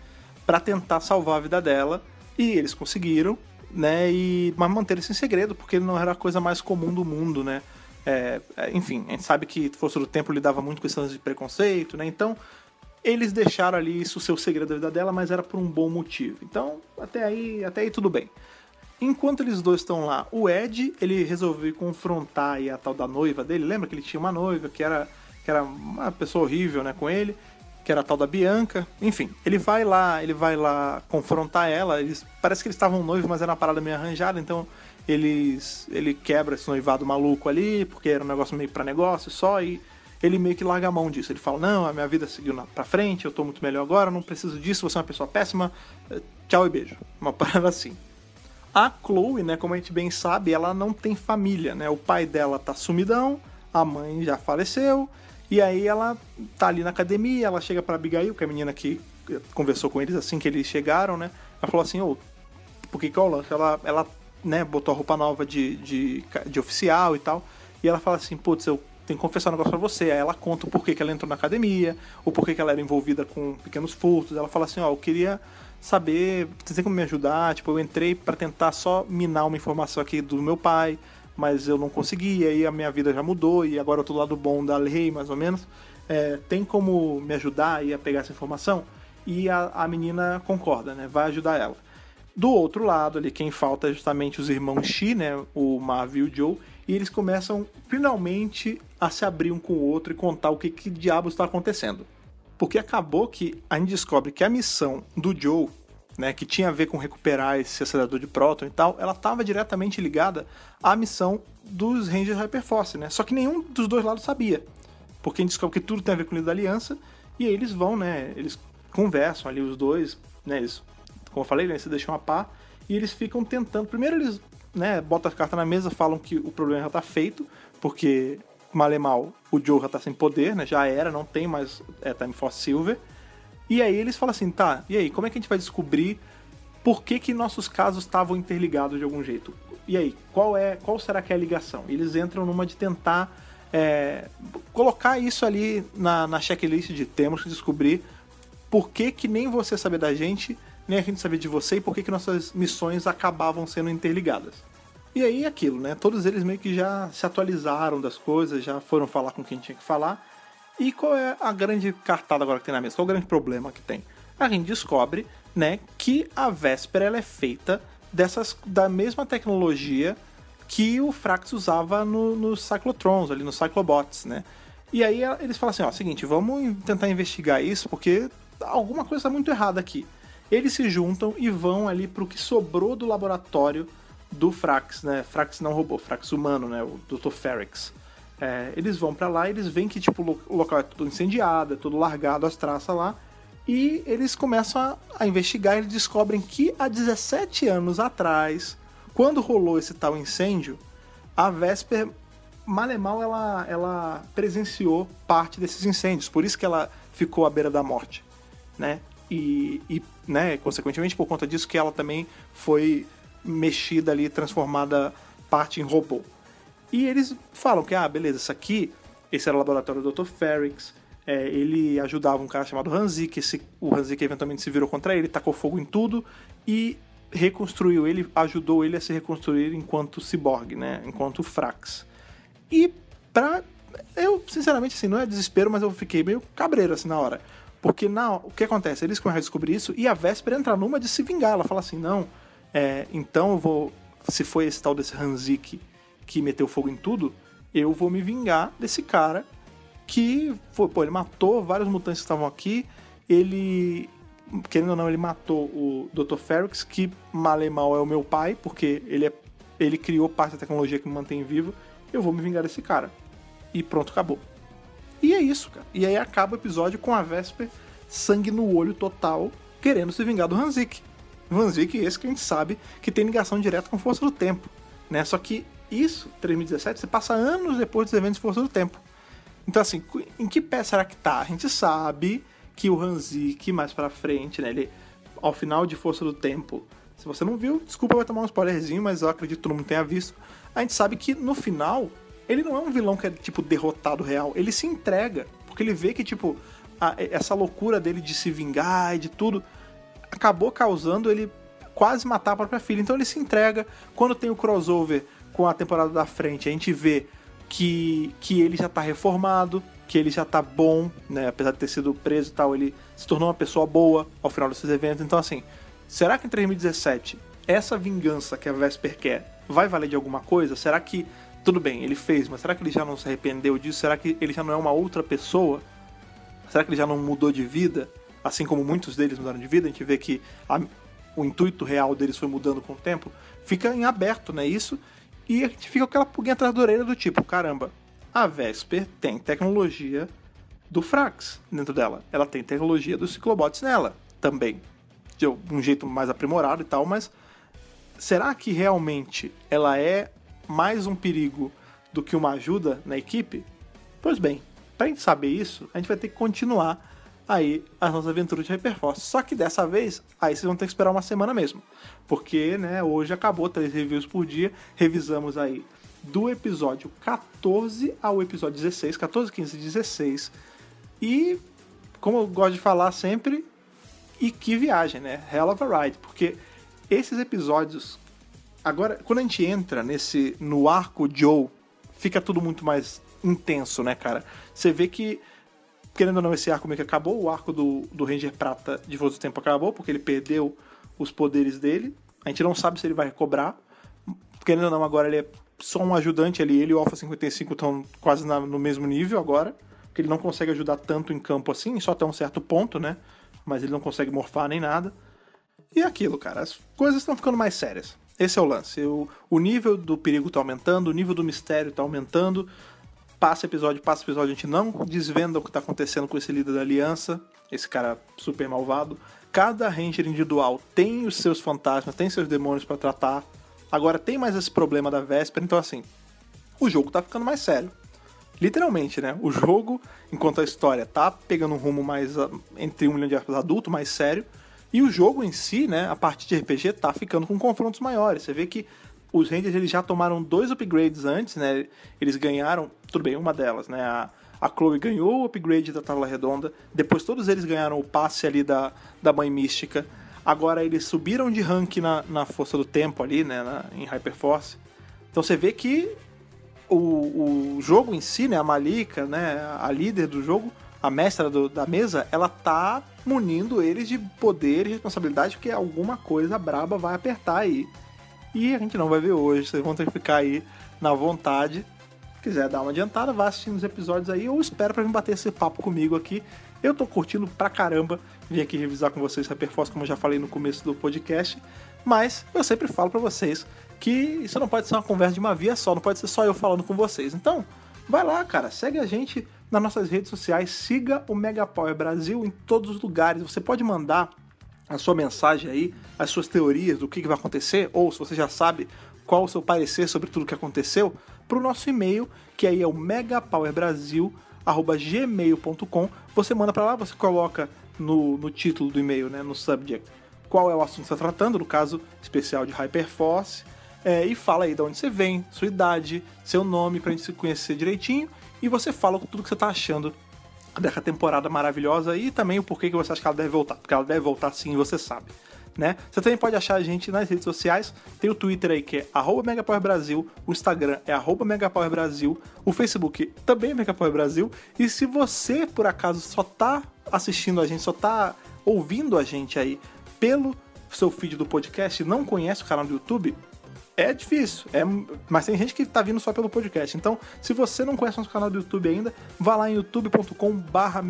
para tentar salvar a vida dela. E eles conseguiram, né? E mas manter isso em segredo porque não era a coisa mais comum do mundo, né? É, é enfim, a gente sabe que Força do Tempo lidava muito com questões de preconceito, né? Então eles deixaram ali isso o seu segredo da vida dela, mas era por um bom motivo. Então, até aí, até aí tudo bem. Enquanto eles dois estão lá, o Ed, ele resolveu confrontar a tal da noiva dele. Lembra que ele tinha uma noiva que era, que era uma pessoa horrível, né, com ele, que era a tal da Bianca. Enfim, ele vai lá, ele vai lá confrontar ela. Eles parece que eles estavam noivos, mas era uma parada meio arranjada, então eles ele quebra esse noivado maluco ali, porque era um negócio meio para negócio só e ele meio que larga a mão disso. Ele fala: Não, a minha vida seguiu pra frente, eu tô muito melhor agora, não preciso disso, você é uma pessoa péssima, eh, tchau e beijo. Uma parada assim. A Chloe, né, como a gente bem sabe, ela não tem família, né? O pai dela tá sumidão, a mãe já faleceu, e aí ela tá ali na academia, ela chega pra Abigail, que é a menina que conversou com eles assim que eles chegaram, né? Ela falou assim: Ô, oh, por que que é o lance? Ela, ela né, botou a roupa nova de, de, de oficial e tal, e ela fala assim: Putz, eu tem que confessar um negócio pra você. Aí ela conta o porquê que ela entrou na academia, o porquê que ela era envolvida com pequenos furtos. Ela fala assim, ó, eu queria saber, você tem como me ajudar? Tipo, eu entrei para tentar só minar uma informação aqui do meu pai, mas eu não consegui, aí a minha vida já mudou e agora eu tô do lado bom da lei, mais ou menos. É, tem como me ajudar aí a pegar essa informação? E a, a menina concorda, né? Vai ajudar ela. Do outro lado ali, quem falta é justamente os irmãos Shi, né? O Marvel e o Joe. E eles começam finalmente a se abrir um com o outro e contar o que, que diabos está acontecendo. Porque acabou que a gente descobre que a missão do Joe, né, que tinha a ver com recuperar esse acelerador de próton e tal, ela estava diretamente ligada à missão dos Rangers Hyperforce, né? Só que nenhum dos dois lados sabia. Porque a gente descobre que tudo tem a ver com o da aliança e aí eles vão, né, eles conversam ali os dois, né, eles, como eu falei, né, se deixam a par e eles ficam tentando, primeiro eles, né, botam a carta na mesa, falam que o problema já está feito, porque mal e mal, o Joe já tá sem poder, né? Já era, não tem mais é, Time Force Silver. E aí eles falam assim, tá, e aí, como é que a gente vai descobrir por que, que nossos casos estavam interligados de algum jeito? E aí, qual é qual será que é a ligação? Eles entram numa de tentar é, colocar isso ali na, na checklist de temos que descobrir por que, que nem você saber da gente, nem a gente saber de você e por que, que nossas missões acabavam sendo interligadas. E aí aquilo, né? Todos eles meio que já se atualizaram das coisas, já foram falar com quem tinha que falar. E qual é a grande cartada agora que tem na mesa? Qual é o grande problema que tem? A gente descobre, né, que a Véspera ela é feita dessas da mesma tecnologia que o Frax usava nos no Cyclotrons, ali nos Cyclobots, né? E aí eles falam assim, ó, seguinte, vamos tentar investigar isso porque alguma coisa está muito errada aqui. Eles se juntam e vão ali para o que sobrou do laboratório do Frax, né? Frax não robô, Frax humano, né? O Dr. Ferrix. É, eles vão para lá eles veem que tipo, o local é todo incendiado, é todo largado, as traças lá. E eles começam a, a investigar e descobrem que há 17 anos atrás, quando rolou esse tal incêndio, a Vesper, mal e mal, ela, ela presenciou parte desses incêndios. Por isso que ela ficou à beira da morte, né? E, e né, consequentemente, por conta disso que ela também foi mexida ali, transformada parte em robô. E eles falam que, ah, beleza, isso aqui, esse era o laboratório do Dr. Ferrix, é, ele ajudava um cara chamado Hanzi, que esse, o Hanzi que eventualmente se virou contra ele, tacou fogo em tudo e reconstruiu ele, ajudou ele a se reconstruir enquanto ciborgue, né, enquanto Frax. E pra... Eu, sinceramente, assim, não é desespero, mas eu fiquei meio cabreiro, assim, na hora. Porque na, o que acontece? Eles começam a descobrir isso e a Véspera entra numa de se vingar. Ela fala assim, não, é, então eu vou se foi esse tal desse Hanzik que meteu fogo em tudo, eu vou me vingar desse cara que foi, pô, ele matou vários mutantes que estavam aqui, ele querendo ou não, ele matou o Dr. Ferrix, que mal e mal é o meu pai, porque ele, é, ele criou parte da tecnologia que me mantém vivo. Eu vou me vingar desse cara. E pronto, acabou. E é isso, cara. E aí acaba o episódio com a Vesper sangue no olho total, querendo se vingar do Hanzik. Hanzik, esse que a gente sabe que tem ligação direta com Força do Tempo. Né? Só que isso, 2017, você passa anos depois dos eventos de Força do Tempo. Então, assim, em que pé será que tá? A gente sabe que o Hanzik, mais pra frente, né, ele, ao final de Força do Tempo, se você não viu, desculpa, vai tomar um spoilerzinho, mas eu acredito que todo mundo tenha visto. A gente sabe que no final, ele não é um vilão que é, tipo, derrotado real. Ele se entrega, porque ele vê que, tipo, a, essa loucura dele de se vingar e de tudo acabou causando ele quase matar a própria filha. Então ele se entrega. Quando tem o crossover com a temporada da frente, a gente vê que, que ele já tá reformado, que ele já tá bom, né? Apesar de ter sido preso e tal, ele se tornou uma pessoa boa ao final desses eventos. Então, assim, será que em 2017 essa vingança que a Vesper quer vai valer de alguma coisa? Será que, tudo bem, ele fez, mas será que ele já não se arrependeu disso? Será que ele já não é uma outra pessoa? Será que ele já não mudou de vida? Assim como muitos deles mudaram de vida, a gente vê que a, o intuito real deles foi mudando com o tempo. Fica em aberto, né? Isso e a gente fica aquela pulguinha atrás da orelha do tipo, caramba, a Vesper tem tecnologia do Frax dentro dela. Ela tem tecnologia dos Ciclobots nela também. De um jeito mais aprimorado e tal, mas será que realmente ela é mais um perigo do que uma ajuda na equipe? Pois bem, para a gente saber isso, a gente vai ter que continuar aí as nossas aventuras de Hyperforce. Só que dessa vez, aí vocês vão ter que esperar uma semana mesmo. Porque, né, hoje acabou três reviews por dia. Revisamos aí do episódio 14 ao episódio 16, 14, 15 e 16. E, como eu gosto de falar sempre, e que viagem, né? Hell of a ride, porque esses episódios agora quando a gente entra nesse no arco Joe, fica tudo muito mais intenso, né, cara? Você vê que querendo ou não, esse arco meio que acabou. O arco do, do Ranger Prata de Força do Tempo acabou, porque ele perdeu os poderes dele. A gente não sabe se ele vai recobrar. Querendo ou não, agora ele é só um ajudante ali. Ele e o Alpha 55 estão quase na, no mesmo nível agora. Porque ele não consegue ajudar tanto em campo assim, só até um certo ponto, né? Mas ele não consegue morfar nem nada. E é aquilo, cara, as coisas estão ficando mais sérias. Esse é o lance. O, o nível do perigo está aumentando, o nível do mistério está aumentando passa episódio, passa episódio, a gente não desvenda o que tá acontecendo com esse líder da aliança, esse cara super malvado. Cada ranger individual tem os seus fantasmas, tem seus demônios para tratar. Agora tem mais esse problema da véspera, então assim, o jogo tá ficando mais sério. Literalmente, né? O jogo, enquanto a história tá pegando um rumo mais ah, entre um milhão de aspas adulto, mais sério, e o jogo em si, né, a parte de RPG tá ficando com confrontos maiores. Você vê que os Rangers eles já tomaram dois upgrades antes, né? Eles ganharam, tudo bem, uma delas, né? A, a Chloe ganhou o upgrade da Tábua Redonda, depois todos eles ganharam o passe ali da, da Mãe Mística. Agora eles subiram de rank na, na Força do Tempo ali, né? Na, em Hyperforce. Então você vê que o, o jogo em si, né? A Malika, né? A líder do jogo, a mestra do, da mesa, ela tá munindo eles de poder e responsabilidade, porque alguma coisa braba vai apertar aí. A gente não vai ver hoje, vocês vão ter que ficar aí na vontade. Se quiser dar uma adiantada, vá assistindo os episódios aí ou espera para vir bater esse papo comigo aqui. Eu tô curtindo pra caramba vir aqui revisar com vocês Hyperforce, como eu já falei no começo do podcast. Mas eu sempre falo para vocês que isso não pode ser uma conversa de uma via só, não pode ser só eu falando com vocês. Então, vai lá, cara, segue a gente nas nossas redes sociais, siga o Mega Power Brasil em todos os lugares. Você pode mandar a sua mensagem aí, as suas teorias do que, vai acontecer, ou se você já sabe qual o seu parecer sobre tudo que aconteceu, para o nosso e-mail, que aí é o megapowerbrasil.gmail.com. Você manda para lá, você coloca no, no título do e-mail, né, no subject, qual é o assunto que você está tratando, no caso especial de Hyperforce, é, e fala aí de onde você vem, sua idade, seu nome, para a gente se conhecer direitinho, e você fala tudo que você está achando dessa temporada maravilhosa e também o porquê que você acha que ela deve voltar. Porque ela deve voltar sim, você sabe. Né? Você também pode achar a gente nas redes sociais. Tem o Twitter aí que é @megapowerbrasil, o Instagram é @megapowerbrasil, o Facebook também é megapowerbrasil. E se você por acaso só tá assistindo a gente, só tá ouvindo a gente aí pelo seu feed do podcast e não conhece o canal do YouTube, é difícil, é, mas tem gente que tá vindo só pelo podcast. Então, se você não conhece nosso canal do YouTube ainda, vá lá em youtube.com/barra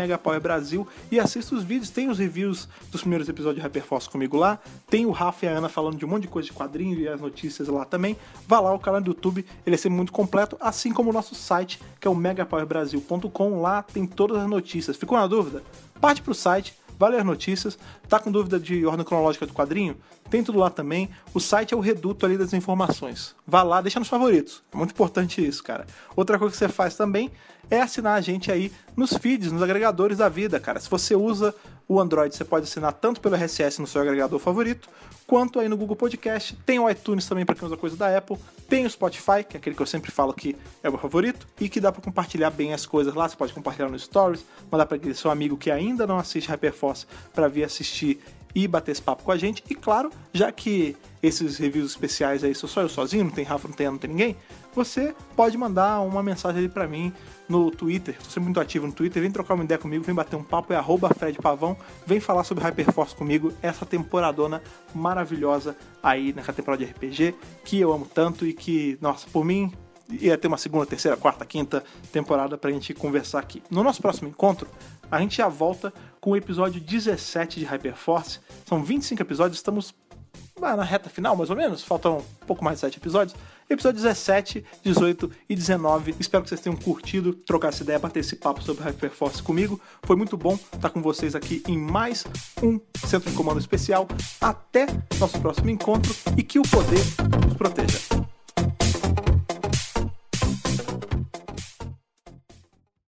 Brasil e assista os vídeos. Tem os reviews dos primeiros episódios de Hyperforce comigo lá. Tem o Rafa e a Ana falando de um monte de coisa de quadrinho e as notícias lá também. Vá lá, o canal do YouTube, ele é sempre muito completo, assim como o nosso site, que é o megapowerbrasil.com. Lá tem todas as notícias. Ficou na dúvida? Parte pro site vale as notícias. Tá com dúvida de ordem cronológica do quadrinho? Tem tudo lá também. O site é o reduto ali das informações. Vá lá, deixa nos favoritos. É muito importante isso, cara. Outra coisa que você faz também é assinar a gente aí nos feeds, nos agregadores da vida, cara. Se você usa o Android, você pode assinar tanto pelo RSS no seu agregador favorito, quanto aí no Google Podcast. Tem o iTunes também para quem usa coisa da Apple. Tem o Spotify, que é aquele que eu sempre falo que é o meu favorito, e que dá para compartilhar bem as coisas lá. Você pode compartilhar no Stories, mandar para aquele seu amigo que ainda não assiste Hyperforce para vir assistir e bater esse papo com a gente. E claro, já que esses reviews especiais aí sou só eu sozinho, não tem Rafa, não tem, não tem ninguém, você pode mandar uma mensagem ali para mim no Twitter. Estou sempre muito ativo no Twitter. Vem trocar uma ideia comigo, vem bater um papo. É arroba Fred Pavão. Vem falar sobre Hyperforce comigo. Essa temporadona maravilhosa aí nessa temporada de RPG que eu amo tanto e que, nossa, por mim ia ter uma segunda, terceira, quarta, quinta temporada pra gente conversar aqui. No nosso próximo encontro, a gente já volta com o episódio 17 de Hyperforce. São 25 episódios, estamos na reta final, mais ou menos. Faltam um pouco mais de 7 episódios. Episódio 17, 18 e 19. Espero que vocês tenham curtido trocar essa ideia, bater esse papo sobre Hyperforce comigo. Foi muito bom estar com vocês aqui em mais um Centro de Comando Especial. Até nosso próximo encontro e que o poder nos proteja.